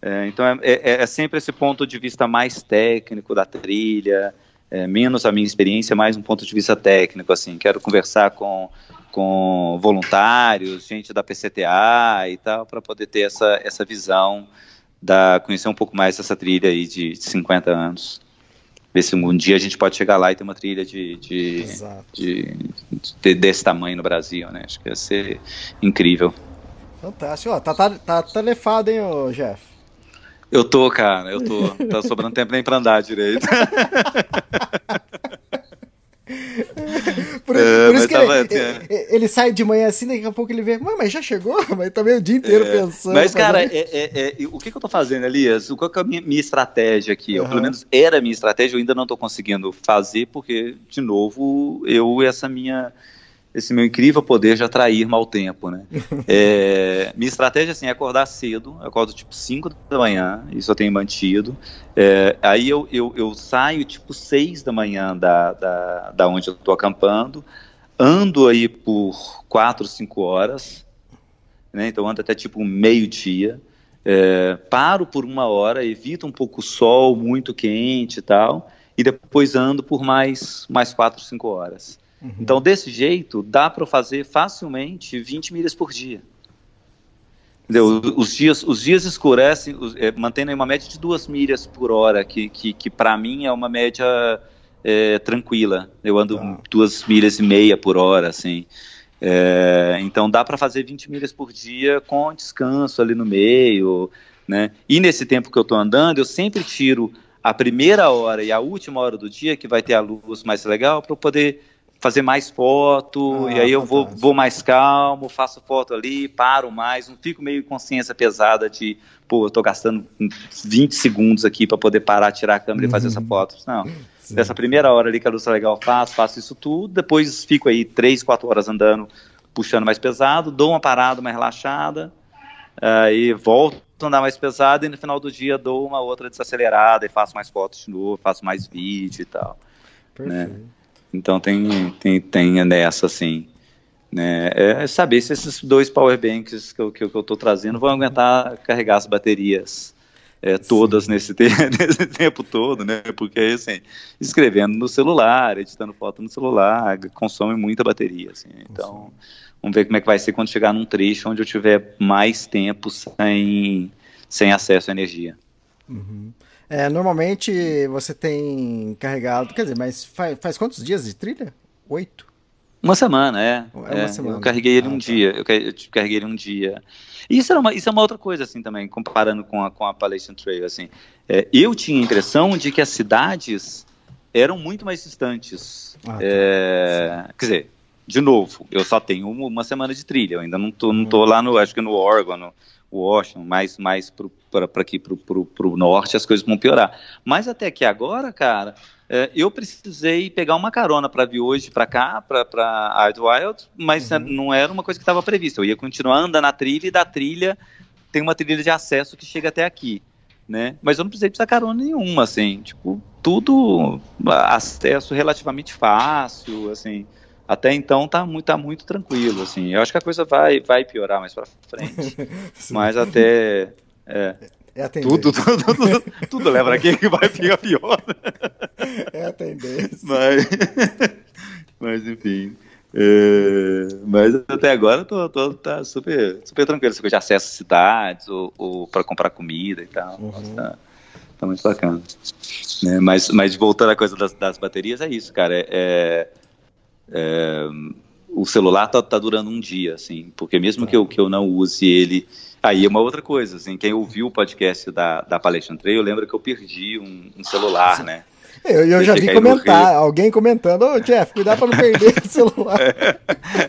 S5: É, então, é, é, é, sempre esse ponto de vista mais técnico da trilha, é, menos a minha experiência, mais um ponto de vista técnico, assim, quero conversar com com voluntários, gente da PCTA e tal, para poder ter essa, essa visão da, conhecer um pouco mais essa trilha aí de 50 anos. Ver se um dia a gente pode chegar lá e ter uma trilha de, de, de, de desse tamanho no Brasil, né? Acho que ia ser incrível.
S2: Fantástico. Ó, tá, tá, tá telefado, hein, Jeff?
S5: Eu tô, cara, eu tô. Tá sobrando tempo nem pra andar direito. [LAUGHS] [LAUGHS]
S2: por, é, por isso que tava, ele, é. ele, sai de manhã assim, daqui a pouco ele vê, mas já chegou? [LAUGHS] Mas também o dia inteiro é, pensando.
S5: Mas, cara, é, é, é, o que, que eu tô fazendo, Elias? Qual que é a minha, minha estratégia aqui? Uhum. Ou, pelo menos era a minha estratégia, eu ainda não tô conseguindo fazer, porque, de novo, eu, essa minha esse meu incrível poder de atrair mau tempo, né? [LAUGHS] É, minha estratégia assim, é acordar cedo, eu acordo tipo 5 da manhã, isso eu tenho mantido. É, aí eu, eu, eu, saio tipo 6 da manhã da, da, da onde eu estou acampando, ando aí por 4, 5 horas, né? Então ando até tipo meio-dia. É, paro por uma hora, evito um pouco o sol muito quente e tal, e depois ando por mais, mais 4, 5 horas. Uhum. Então, desse jeito, dá para fazer facilmente 20 milhas por dia. Entendeu? Os dias, os dias escurecem, é, mantendo uma média de duas milhas por hora, que, que, que para mim é uma média é, tranquila. Eu ando ah. duas milhas e meia por hora, assim. É, então dá para fazer 20 milhas por dia com descanso ali no meio, né? E nesse tempo que eu estou andando, eu sempre tiro a primeira hora e a última hora do dia, que vai ter a luz mais legal, para eu poder fazer mais foto, ah, e aí eu vou, vou mais calmo, faço foto ali, paro mais, não fico meio consciência pesada de, pô, eu tô gastando 20 segundos aqui para poder parar, tirar a câmera uhum. e fazer essa uhum. foto. Não. Sim. Dessa primeira hora ali que a luz legal faço, faço isso tudo, depois fico aí 3, 4 horas andando, puxando mais pesado, dou uma parada, uma relaxada, aí volto a andar mais pesado e no final do dia dou uma outra desacelerada e faço mais fotos de novo, faço mais vídeo e tal. Né? Perfeito. Né? Então tem, tem, tem nessa, assim. Né? É saber se esses dois power banks que eu, que eu estou trazendo vão aguentar carregar as baterias é, todas nesse, te [LAUGHS] nesse tempo todo, né? Porque assim, escrevendo no celular, editando foto no celular, consome muita bateria. Assim. Então, vamos ver como é que vai ser quando chegar num trecho onde eu tiver mais tempo sem, sem acesso à energia.
S2: Uhum. É, normalmente você tem carregado, quer dizer, mas faz, faz quantos dias de trilha? Oito?
S5: Uma semana, é. É uma é, semana. Eu carreguei ele ah, um tá. dia. Eu carreguei ele um dia. E isso, era uma, isso é uma outra coisa, assim, também, comparando com a, com a Appalachian Trail, assim. É, eu tinha a impressão de que as cidades eram muito mais distantes. Ah, tá. é, quer dizer, de novo, eu só tenho uma, uma, semana de trilha. Eu ainda não tô, não tô uhum. lá no, acho que no Oregon, no, Washington, mais, mais para aqui para o norte, as coisas vão piorar. Mas até que agora, cara, é, eu precisei pegar uma carona para vir hoje para cá, para Idlewild, mas uhum. não era uma coisa que estava prevista. Eu ia continuar andando na trilha e da trilha tem uma trilha de acesso que chega até aqui. Né? Mas eu não precisei precisar carona nenhuma, assim, tipo, tudo acesso relativamente fácil, assim, até então tá muito, tá muito tranquilo, assim. Eu acho que a coisa vai, vai piorar mais para frente. [LAUGHS] mas até. É, é tudo, tudo, tudo, [LAUGHS] tudo, leva aqui que vai ficar pior.
S2: É a tendência.
S5: Mas, mas enfim. É, mas até agora tô, tô, tá super, super tranquilo. Coisa de acesso a cidades ou, ou para comprar comida e tal. Uhum. Tá, tá, muito bacana. É, mas, mas voltando à coisa das, das baterias, é isso, cara. é, é é, o celular tá, tá, durando um dia, assim, porque mesmo que eu, que eu não use ele. Aí é uma outra coisa, assim, quem ouviu o podcast da, da Palestra Trail, lembra que eu perdi um, um celular, né?
S2: Eu, eu já vi comentar, alguém comentando, ô oh, Jeff, cuidado para não perder o celular. [LAUGHS]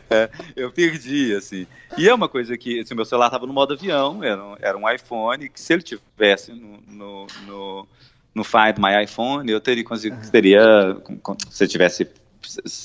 S5: É, é, eu perdi, assim. E é uma coisa que, assim, meu celular estava no modo avião, era um, era um iPhone, que se ele tivesse no, no, no, no Find My iPhone, eu teria conseguido, teria, se eu tivesse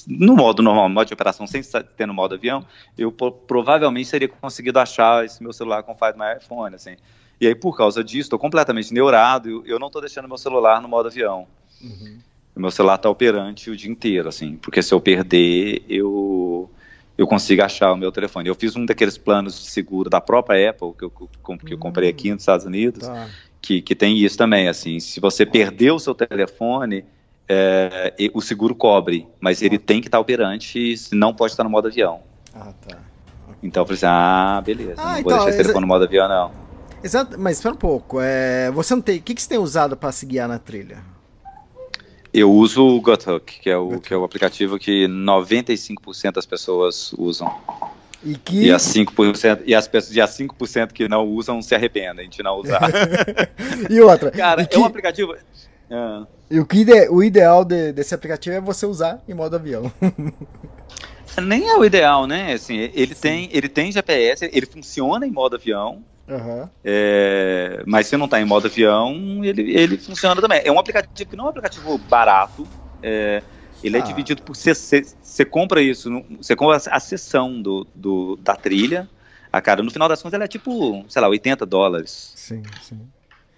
S5: no modo normal, no modo de operação, sem ter no modo avião, eu provavelmente teria conseguido achar esse meu celular com o Find My iPhone, assim. E aí, por causa disso, estou completamente neurado, eu não estou deixando meu celular no modo avião. Uhum. O meu celular está operante o dia inteiro, assim, porque se eu perder, eu eu consigo achar o meu telefone. Eu fiz um daqueles planos de seguro da própria Apple, que eu, que eu comprei aqui nos Estados Unidos, tá. que, que tem isso também, assim, se você perder o seu telefone, é, o seguro cobre, mas ele tem que estar operante, não pode estar no modo avião. Ah, tá. Então eu falei assim, ah, beleza, ah, não então, vou deixar esse telefone no modo avião, não.
S2: Exato, mas espera um pouco, é, você não tem, o que, que você tem usado para se guiar na trilha?
S5: Eu uso o GutHook, que é o, que é o aplicativo que 95% das pessoas usam.
S2: E, que...
S5: e, as 5%, e as pessoas e as 5% que não usam se arrependem de não usar. [LAUGHS]
S2: e outra.
S5: Cara,
S2: que...
S5: é um aplicativo. Ah.
S2: E o, que ide o ideal de, desse aplicativo é você usar em modo avião.
S5: Nem é o ideal, né? Assim, ele, tem, ele tem GPS, ele funciona em modo avião. Uhum. É, mas se não está em modo avião, ele, ele funciona também. É um aplicativo que não é um aplicativo barato. É, Ele é ah. é dividido por. Você compra isso, você compra a sessão do, do, da trilha. A cara, no final das contas, ela é tipo, sei lá, 80 dólares.
S2: Sim, sim.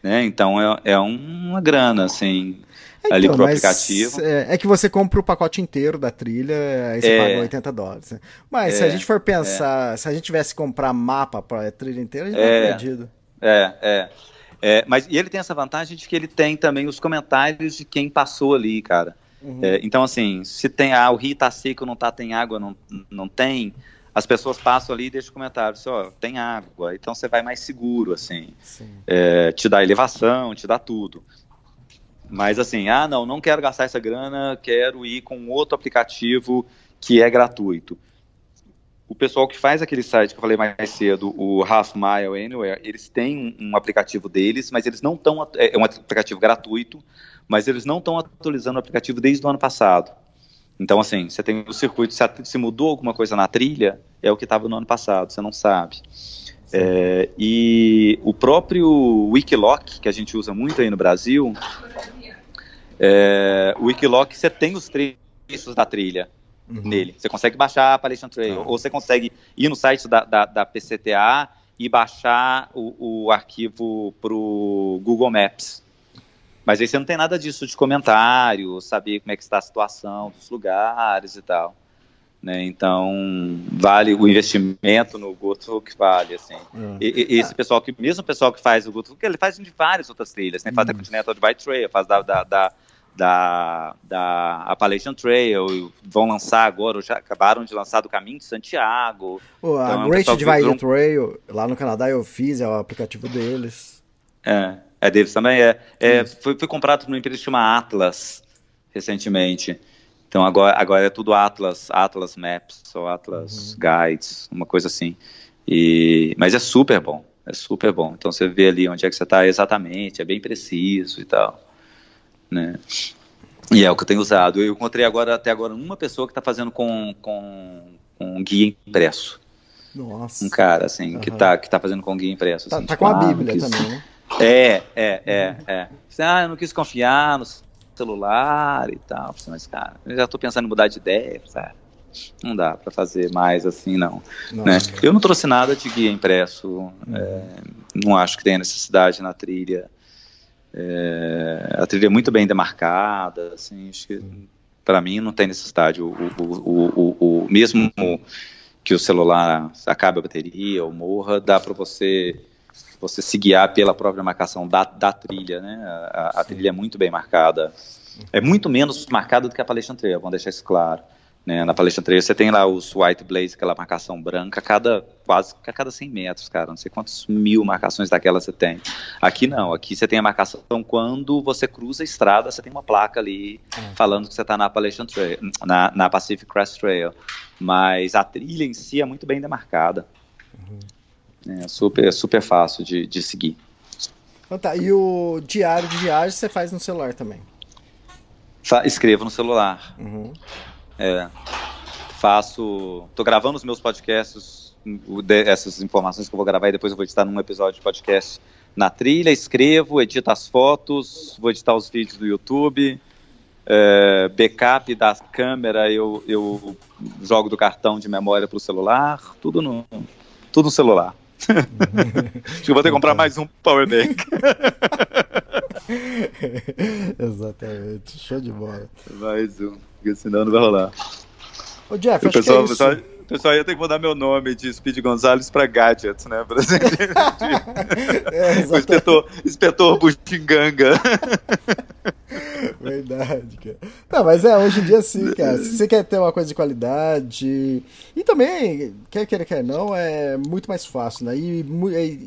S5: Né? Então é, é uma grana, assim, então, ali pro aplicativo.
S2: É, é, que você compra o pacote inteiro da trilha, aí você é, paga 80 dólares. Né? Mas se a é, gente for pensar, é. se a gente tivesse que comprar mapa para a trilha inteira, a gente é, perdido.
S5: É, é. É, mas e ele tem essa vantagem de que ele tem também os comentários de quem passou ali, cara. Uhum. É, então, assim, se tem ah, o rio tá seco, não tá, tem água, não, não tem, as pessoas passam ali e deixam comentários, ó, oh, tem água, então você vai mais seguro, assim. É, te dá elevação, te dá tudo. Mas assim, ah, não, não quero gastar essa grana, quero ir com outro aplicativo que é gratuito o pessoal que faz aquele site que eu falei mais cedo, o Half Mile Anywhere, eles têm um, aplicativo deles, mas eles não estão. É, é um aplicativo gratuito, mas eles não estão atualizando o aplicativo desde o ano passado. Então, assim, você tem o circuito, se, se mudou alguma coisa na trilha, é o que estava no ano passado, você não sabe. É, e o próprio Wikiloc, que a gente usa muito aí no Brasil, é, o Wikiloc, você tem os trechos da trilha uhum. nele. Você consegue baixar a Appalachian Trail, ah. ou você consegue ir no site da, da, da PCTA e baixar o, o arquivo para o Google Maps. Mas aí você não tem nada disso de comentário, saber como é que está a situação dos lugares e tal. Né? Então, vale o investimento no Guto que vale, assim. Uhum. E, e, esse pessoal que, mesmo o pessoal que faz o Guto, ele faz de várias outras trilhas, né? Faz uhum. a Continental Divide Trail, faz da, da, da da, da Appalachian Trail, vão lançar agora, já acabaram de lançar do Caminho de Santiago.
S2: Oh, a então, Great é um Divide Trail, lá no Canadá eu fiz, é o aplicativo deles.
S5: É, é deles também, é. é foi, foi comprado por uma empresa que chama Atlas, recentemente. Então agora, agora é tudo Atlas, Atlas Maps, ou Atlas uhum. Guides, uma coisa assim. E, mas é super bom, é super bom. Então você vê ali onde é que você está exatamente, é bem preciso e tal né? E é o que eu tenho usado. Eu encontrei agora até agora uma pessoa que está fazendo com, com, com guia impresso.
S2: Nossa.
S5: Um cara, assim, uhum. que, tá, que tá fazendo com guia impresso.
S2: Tá,
S5: assim,
S2: tá tipo, com a ah, Bíblia quis... também, né?
S5: É, é, é, é. Ah, eu não quis confiar no celular e tal. Mas, cara, eu já tô pensando em mudar de ideia, sabe? Não dá para fazer mais assim, não. não né? Eu não trouxe nada de guia impresso. Uhum. É, não acho que tenha necessidade na trilha. É, a trilha é muito bem demarcada, assim, acho que para mim não tem necessidade. O, o, o, o, mesmo que o celular acabe a bateria ou morra, dá para você você se guiar pela própria marcação da, da trilha, né? A, a trilha é muito bem marcada. É muito menos marcada do que a Appalachian Trail, vamos deixar isso claro. Né, na palestra 3 você tem lá os white blaze, aquela marcação branca, cada quase a cada 100 metros, cara. Não sei quantos mil marcações daquela você tem. Aqui não, aqui você tem a marcação quando você cruza a estrada, você tem uma placa ali falando que você está na Appalachian Trail, na, na Pacific Crest Trail. Mas a trilha em si é muito bem demarcada. Uhum. É super, super fácil de, de seguir.
S2: Então tá, e o diário de viagem você faz no celular também?
S5: Escrevo no celular. Uhum. É, faço. Tô gravando os meus podcasts, essas informações que eu vou gravar e depois eu vou editar num episódio de podcast na trilha, escrevo, edito as fotos, vou editar os vídeos do YouTube. É, backup da câmera eu, eu jogo do cartão de memória para o celular, tudo no, tudo no celular. Acho que vou ter que comprar mais um power bank. [LAUGHS]
S2: Exatamente, show de bola.
S5: Mais um porque senão não vai rolar.
S2: Ô Jeff, o pessoal, que é
S5: pessoal, pessoal ia ter que mudar meu nome de Speed Gonzalez para Gadgets, né? Pra ser [LAUGHS] é, o inspetor, inspetor Bujinganga.
S2: Verdade, cara. Não, mas é, hoje em dia sim, cara. Se você quer ter uma coisa de qualidade. E também, quer queira, quer não, é muito mais fácil, né? E,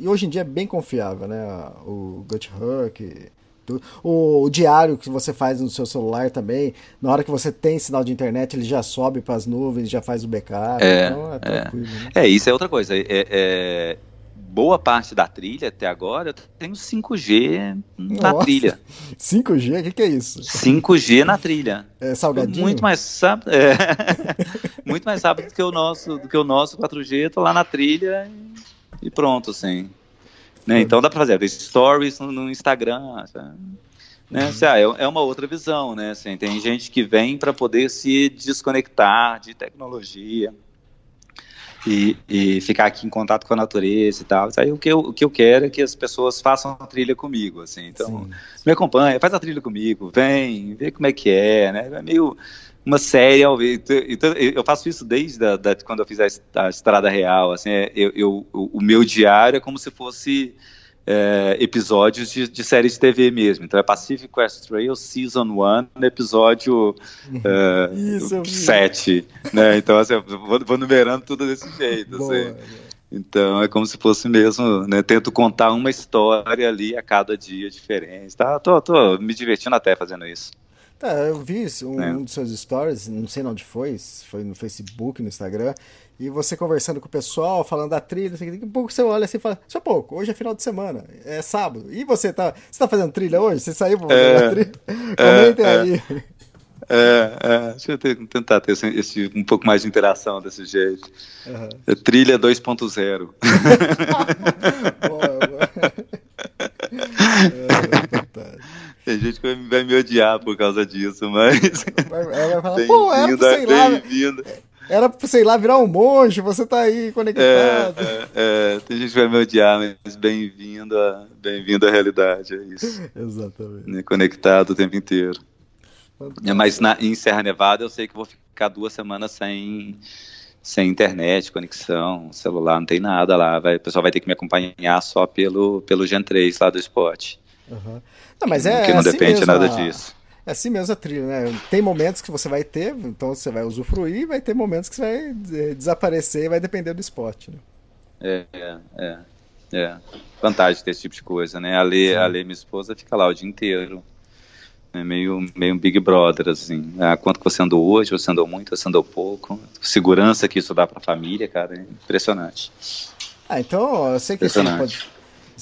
S2: e hoje em dia é bem confiável, né? O GutHub o, o, diário que você faz no seu celular também, na hora que você tem sinal de internet, ele já sobe para as nuvens, já faz o backup.
S5: É, então é, é. Né? é isso é outra coisa. É, é, boa parte da trilha até agora eu tenho 5G na Nossa. trilha. [LAUGHS]
S2: 5G? O que, que, é isso?
S5: 5G na trilha.
S2: É salgadinho?
S5: Muito mais rápido, é, [LAUGHS] muito mais rápido do que o nosso, do que o nosso 4G. Tô lá na trilha e, e pronto, assim. Né? Então dá para fazer stories no, no Instagram. Né? Assim, ah, é, é uma outra visão, né? Assim, tem gente que vem para poder se desconectar de tecnologia, e, e, ficar aqui em contato com a natureza e tal. Aí o que, eu, o que eu quero é que as pessoas façam a trilha comigo, assim. Então, Sim. me acompanha, faz a trilha comigo, vem, vê como é que é, né? É meio uma série ao vivo. Então, eu faço isso desde a, da, quando eu fiz a, a Estrada Real, assim, é, eu, eu, o meu diário é como se fosse é, episódios de, de série de TV mesmo. Então é Pacific Quest Trail Season 1, episódio 7. É, né? Então assim, eu vou, vou numerando tudo desse jeito. Boa, assim. Então é como se fosse mesmo, né? Tento contar uma história ali a cada dia diferente. Tá? Tô, tô me divertindo até fazendo isso.
S2: Tá, eu vi um, é. um dos seus stories, não sei onde foi, foi no Facebook, no Instagram, e você conversando com o pessoal, falando da trilha, daqui a pouco você olha assim e fala, só pouco, hoje é final de semana, é sábado. E você tá, você tá fazendo trilha hoje? Você saiu pra fazer é, trilha? É, Comentem é, aí.
S5: É, é, deixa eu ter, tentar ter esse, esse, um pouco mais de interação desse jeito. Uhum. É trilha 2.0. [LAUGHS] boa, boa. [LAUGHS] é, tem gente que vai me odiar por causa disso, mas.
S2: Ela vai falar, [LAUGHS] pô, era pra, sei lá. Era pra, sei lá, virar um monge, você tá aí conectado.
S5: É, é, é tem gente que vai me odiar, mas bem-vindo à bem à realidade, é isso.
S2: Exatamente.
S5: Né, conectado o tempo inteiro. É, mas na, em Serra Nevada eu sei que vou ficar duas semanas sem, sem internet, conexão, celular, não tem nada lá. Vai, o pessoal vai ter que me acompanhar só pelo, pelo Gen 3 lá do esporte.
S2: Uhum. Não, mas é,
S5: que não
S2: assim
S5: depende
S2: mesmo,
S5: nada
S2: a...
S5: disso.
S2: É assim mesmo a trilha, né? Tem momentos que você vai ter, então você vai usufruir, e vai ter momentos que você vai desaparecer e vai depender do esporte, né?
S5: É, é, é. é. Vantagem desse tipo de coisa, né? A Lê, a Lê, minha esposa, fica lá o dia inteiro. É meio, meio um Big Brother, assim. Ah, quanto que você andou hoje, você andou muito, você andou pouco. Segurança que isso dá pra família, cara, é impressionante.
S2: Ah, então eu sei que esse, pod,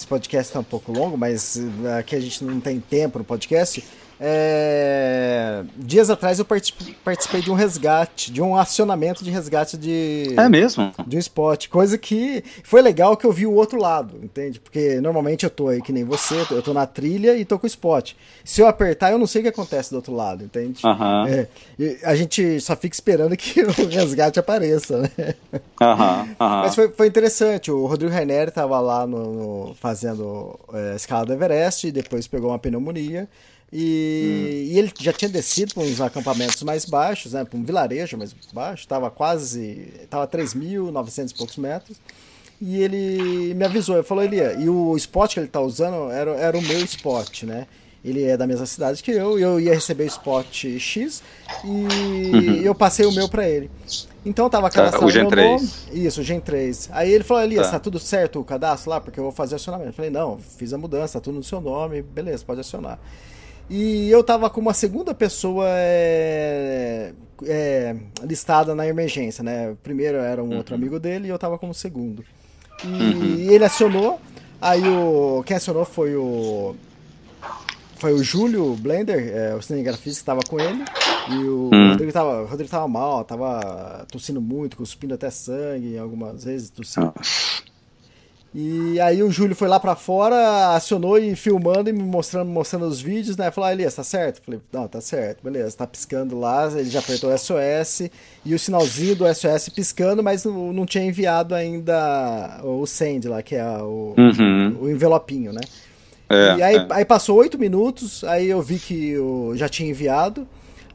S2: esse podcast tá um pouco longo, mas eh, aqui a gente não tem tempo no podcast. É... Dias atrás eu participei de um resgate, de um acionamento de resgate de.
S5: É mesmo?
S2: De um spot. Coisa que foi legal que eu vi o outro lado, entende? Porque normalmente eu tô aí que nem você, eu tô na trilha e tô com o spot. Se eu apertar, eu não sei o que acontece do outro lado, entende?
S5: Uhum.
S2: É, a gente só fica esperando que [LAUGHS] o resgate apareça, né?
S5: Uhum. Uhum.
S2: Mas foi, foi interessante. O Rodrigo Rainer tava lá no, no fazendo é, escala do Everest e depois pegou uma pneumonia. E, hum. e, ele já tinha descido para uns acampamentos mais baixos, né, para um vilarejo mais baixo, estava quase, estava 3.900 e poucos metros. E ele me avisou, ele falou, Elia, e o spot que ele está usando era, era o meu spot, né? Ele é da mesma cidade que eu, e eu ia receber o spot X e uhum. eu passei o meu para ele. Então eu tava cadastrando
S5: tá, o Gen 3. Nome,
S2: isso, o Gen 3. Aí ele falou, Elias, tá. tá tudo certo o cadastro lá? Porque eu vou fazer acionamento. Eu falei, não, fiz a mudança, tá tudo no seu nome, beleza, pode acionar. E eu tava com uma segunda pessoa é, é, listada na emergência, né? Primeiro era um uhum. outro amigo dele e eu tava como segundo. E uhum. ele acionou, aí o. Quem acionou foi o. Foi o Júlio Blender, é, o cinegrafista que estava com ele. E o uhum. Rodrigo, tava, o Rodrigo tava mal, tava tossindo muito, cuspindo até sangue, algumas vezes tossindo. E aí o Júlio foi lá para fora, acionou e filmando e me mostrando, mostrando os vídeos, né? Falou, ah, Elias, tá certo? Falei, não, tá certo, beleza, tá piscando lá, ele já apertou o SOS e o sinalzinho do SOS piscando, mas não, não tinha enviado ainda o send lá, que é o, uhum. o envelopinho, né? É, e aí, é. aí passou oito minutos, aí eu vi que eu já tinha enviado.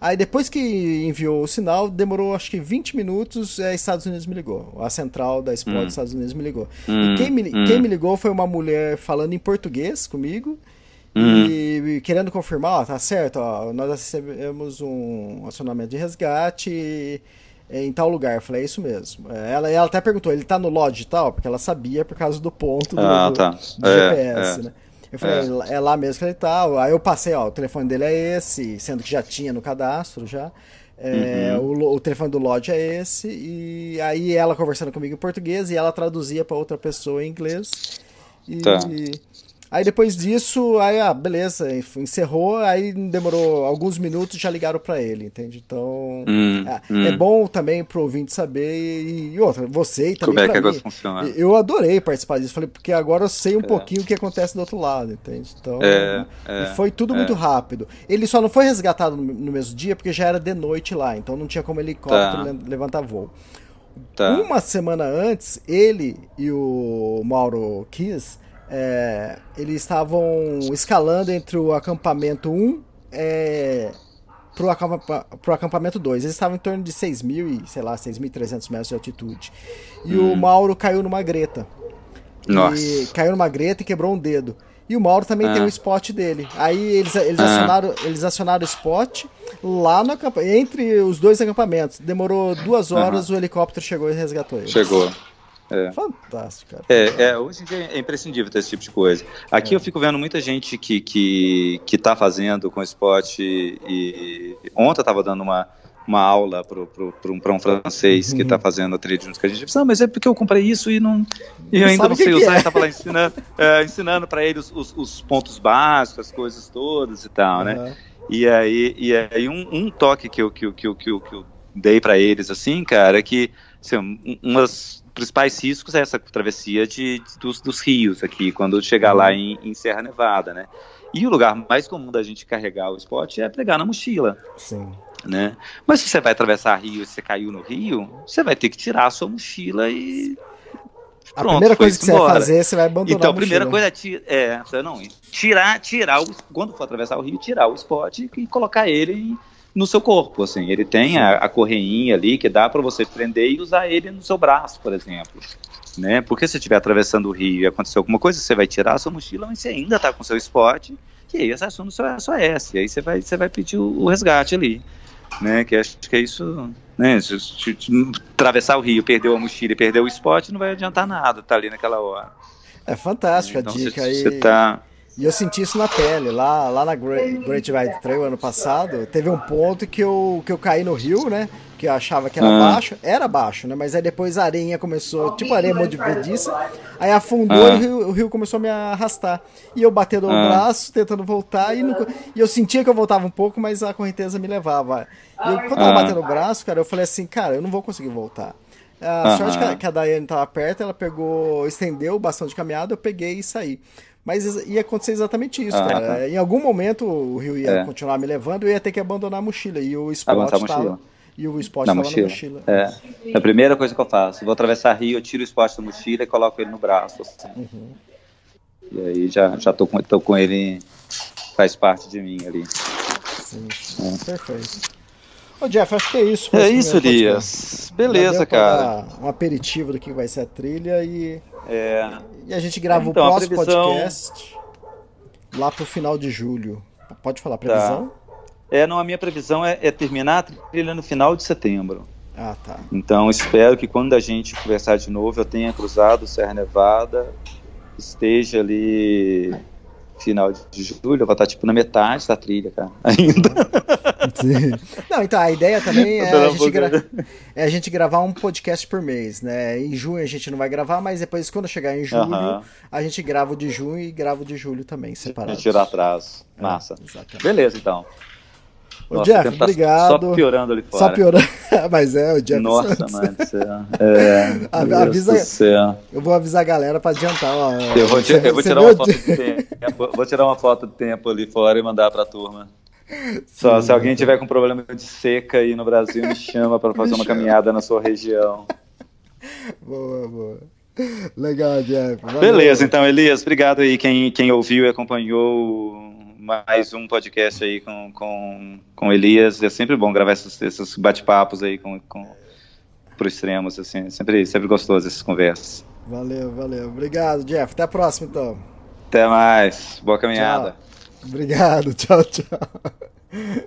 S2: Aí depois que enviou o sinal, demorou acho que 20 minutos, é, Estados Unidos me ligou. A central da Spot hum. dos Estados Unidos me ligou. Hum. E quem me, hum. quem me ligou foi uma mulher falando em português comigo. Hum. E, e, querendo confirmar, ó, tá certo, ó, nós recebemos um acionamento de resgate em tal lugar. Eu falei, é isso mesmo. É, ela, ela até perguntou, ele tá no lodge e tal? Porque ela sabia por causa do ponto do,
S5: ah, tá.
S2: do é, GPS, é. né? Eu falei, é. é. lá mesmo que ele tá. Aí eu passei, ó, o telefone dele é esse, sendo que já tinha no cadastro já. É, uhum. o, o, telefone do Lodge é esse, e aí ela conversando comigo em português e ela traduzia para outra pessoa em inglês. E, tá. Aí depois disso, aí, ah, beleza, encerrou, aí demorou alguns minutos já ligaram para ele, entende? Então, hum, é, hum. é, bom também pro ouvinte saber e, e outra, você e também
S5: Como é que
S2: a
S5: coisa funciona?
S2: Eu adorei participar disso, falei, porque agora eu sei um é. pouquinho o que acontece do outro lado, entende? Então, é, é foi tudo muito é. rápido. Ele só não foi resgatado no, no, mesmo dia porque já era de noite lá, então não tinha como helicóptero tá. levantar voo. Tá. Uma semana antes, ele e o Mauro Kiss é, eles estavam escalando entre o acampamento 1 é, pro, acampa, pro acampamento 2. Eles estavam em torno de 6 mil e, sei lá, 6.300 metros de altitude. E hum. o Mauro caiu numa greta.
S5: Nossa.
S2: E caiu numa greta e quebrou um dedo. E o Mauro também ah. tem um spot dele. Aí eles, eles, ah. acionaram, eles acionaram o spot lá no entre os dois acampamentos. Demorou duas horas, o helicóptero chegou e resgatou ele.
S5: Chegou.
S2: É. Fantástico, cara.
S5: É, é, hoje em dia é imprescindível ter esse tipo de coisa. Aqui é. eu fico vendo muita gente que, que, que tá fazendo com esporte e ontem eu tava dando uma, uma aula para um, um francês uhum. que está fazendo a trilha junto com a gente. Não, mas é porque eu comprei isso e não e eu ainda não sei usar. É. Estava lá ensinando, é, ensinando para ele os, os, os, pontos básicos, as coisas todas e tal, uhum. né? E aí, e aí um, um toque que eu, que, eu, que, eu, que eu, que eu dei para eles, assim, cara, é que assim, umas principais riscos é essa travessia de, dos, dos rios aqui, quando chegar lá uhum. em, em, Serra Nevada, né? E o lugar mais comum da gente carregar o esporte é pegar na mochila.
S2: Sim.
S5: Né? Mas se você vai atravessar rio e você caiu no rio, você vai ter que tirar a sua mochila e
S2: Pronto, a primeira coisa que você embora. vai fazer, você vai abandonar
S5: Então, a primeira coisa é, é não, tirar, tirar o, quando for atravessar o rio, tirar o esporte e colocar ele em, no seu corpo, assim. Ele tem a, a correinha ali que dá para você prender e usar ele no seu braço, por exemplo. Né? Porque se estiver atravessando o rio e acontecer alguma coisa, você vai tirar a sua mochila, mas você ainda está com seu esporte, e aí você assume sua, sua S, e aí você vai, você vai pedir o, o resgate ali. Né? Que acho que é isso. Né? Se, se, se, atravessar o rio, perdeu a mochila e perdeu o esporte, não vai adiantar nada, tá ali naquela hora.
S2: É fantástico então, a dica aí.
S5: Você tá
S2: e eu senti isso na pele. Lá, lá na Great, Great Ride Trail ano passado, teve um ponto que eu, que eu caí no rio, né? Que eu achava que era ah. baixo. Era baixo, né? Mas aí depois a areinha começou, tipo areia movediça. Aí afundou ah. e o rio, o rio, começou a me arrastar. E eu batendo no ah. braço, tentando voltar. E, não, e, eu sentia que eu voltava um pouco, mas a correnteza me levava. E eu, quando eu tava ah. batendo o braço, cara, eu falei assim, cara, eu não vou conseguir voltar. A sorte que a, que a Daiane tava perto, ela pegou, estendeu o bastão de caminhada, eu peguei e saí. Mas ia acontecer exatamente isso, ah, cara. Tá. Em algum momento o rio ia é. continuar me levando, eu ia ter que abandonar a mochila. E o esporte tava, e o esporte estava na mochila.
S5: É. é. A primeira coisa que eu faço, vou atravessar rio, eu tiro o esporte da mochila e coloco ele no braço. Assim. Uhum. E aí já, já tô, com, tô com ele, faz parte de mim ali.
S2: Sim, sim. É. Perfeito. Ô Jeff, acho que é isso.
S5: É isso, Elias. Beleza, cara.
S2: Um aperitivo do que vai ser a trilha e.
S5: É.
S2: E a gente grava então, o próximo previsão... podcast lá pro final de julho. Pode falar, previsão? Tá.
S5: É, não, a minha previsão é, é, terminar a trilha no final de setembro.
S2: Ah, tá.
S5: Então espero que quando a gente conversar de novo eu tenha cruzado Serra Nevada, esteja ali final de julho, eu vou estar tipo na metade da trilha, cara, [LAUGHS] ainda.
S2: Sim. Não, então a ideia também [LAUGHS] é a, gente gra... é a gente gravar um podcast por mês, né? Em junho a gente não vai gravar, mas depois quando chegar em julho, uh -huh. a gente grava o de junho e grava o de julho também, separado.
S5: Tirar atrás. É, Massa. É, Beleza, então.
S2: Ô, Nossa, Jeff, tá obrigado.
S5: Só piorando ali fora.
S2: Só piorando. [LAUGHS] Mas é, o Jeff.
S5: Nossa, mãe do céu. [LAUGHS] É,
S2: avisa, céu. Eu vou avisar a galera pra adiantar. Ó,
S5: eu vou, eu vou tirar uma foto de tempo. Vou tirar uma foto de tempo ali fora e mandar pra turma. [LAUGHS] Só se alguém tiver com problema de seca aí no Brasil, me chama para fazer uma caminhada na sua região.
S2: Boa, boa. Legal, Jeff.
S5: Valeu. Beleza, então, Elias, obrigado aí quem, quem ouviu e acompanhou mais um podcast aí com, com, com Elias. É sempre bom gravar esses, esses bate-papos aí com, com pro extremos, assim. Sempre, sempre gostoso essas conversas.
S2: Valeu, valeu. Obrigado, Jeff. Até a próxima, então.
S5: Até mais. Boa caminhada.
S2: Tchau. Obrigado. [LAUGHS] Tchau, tchau.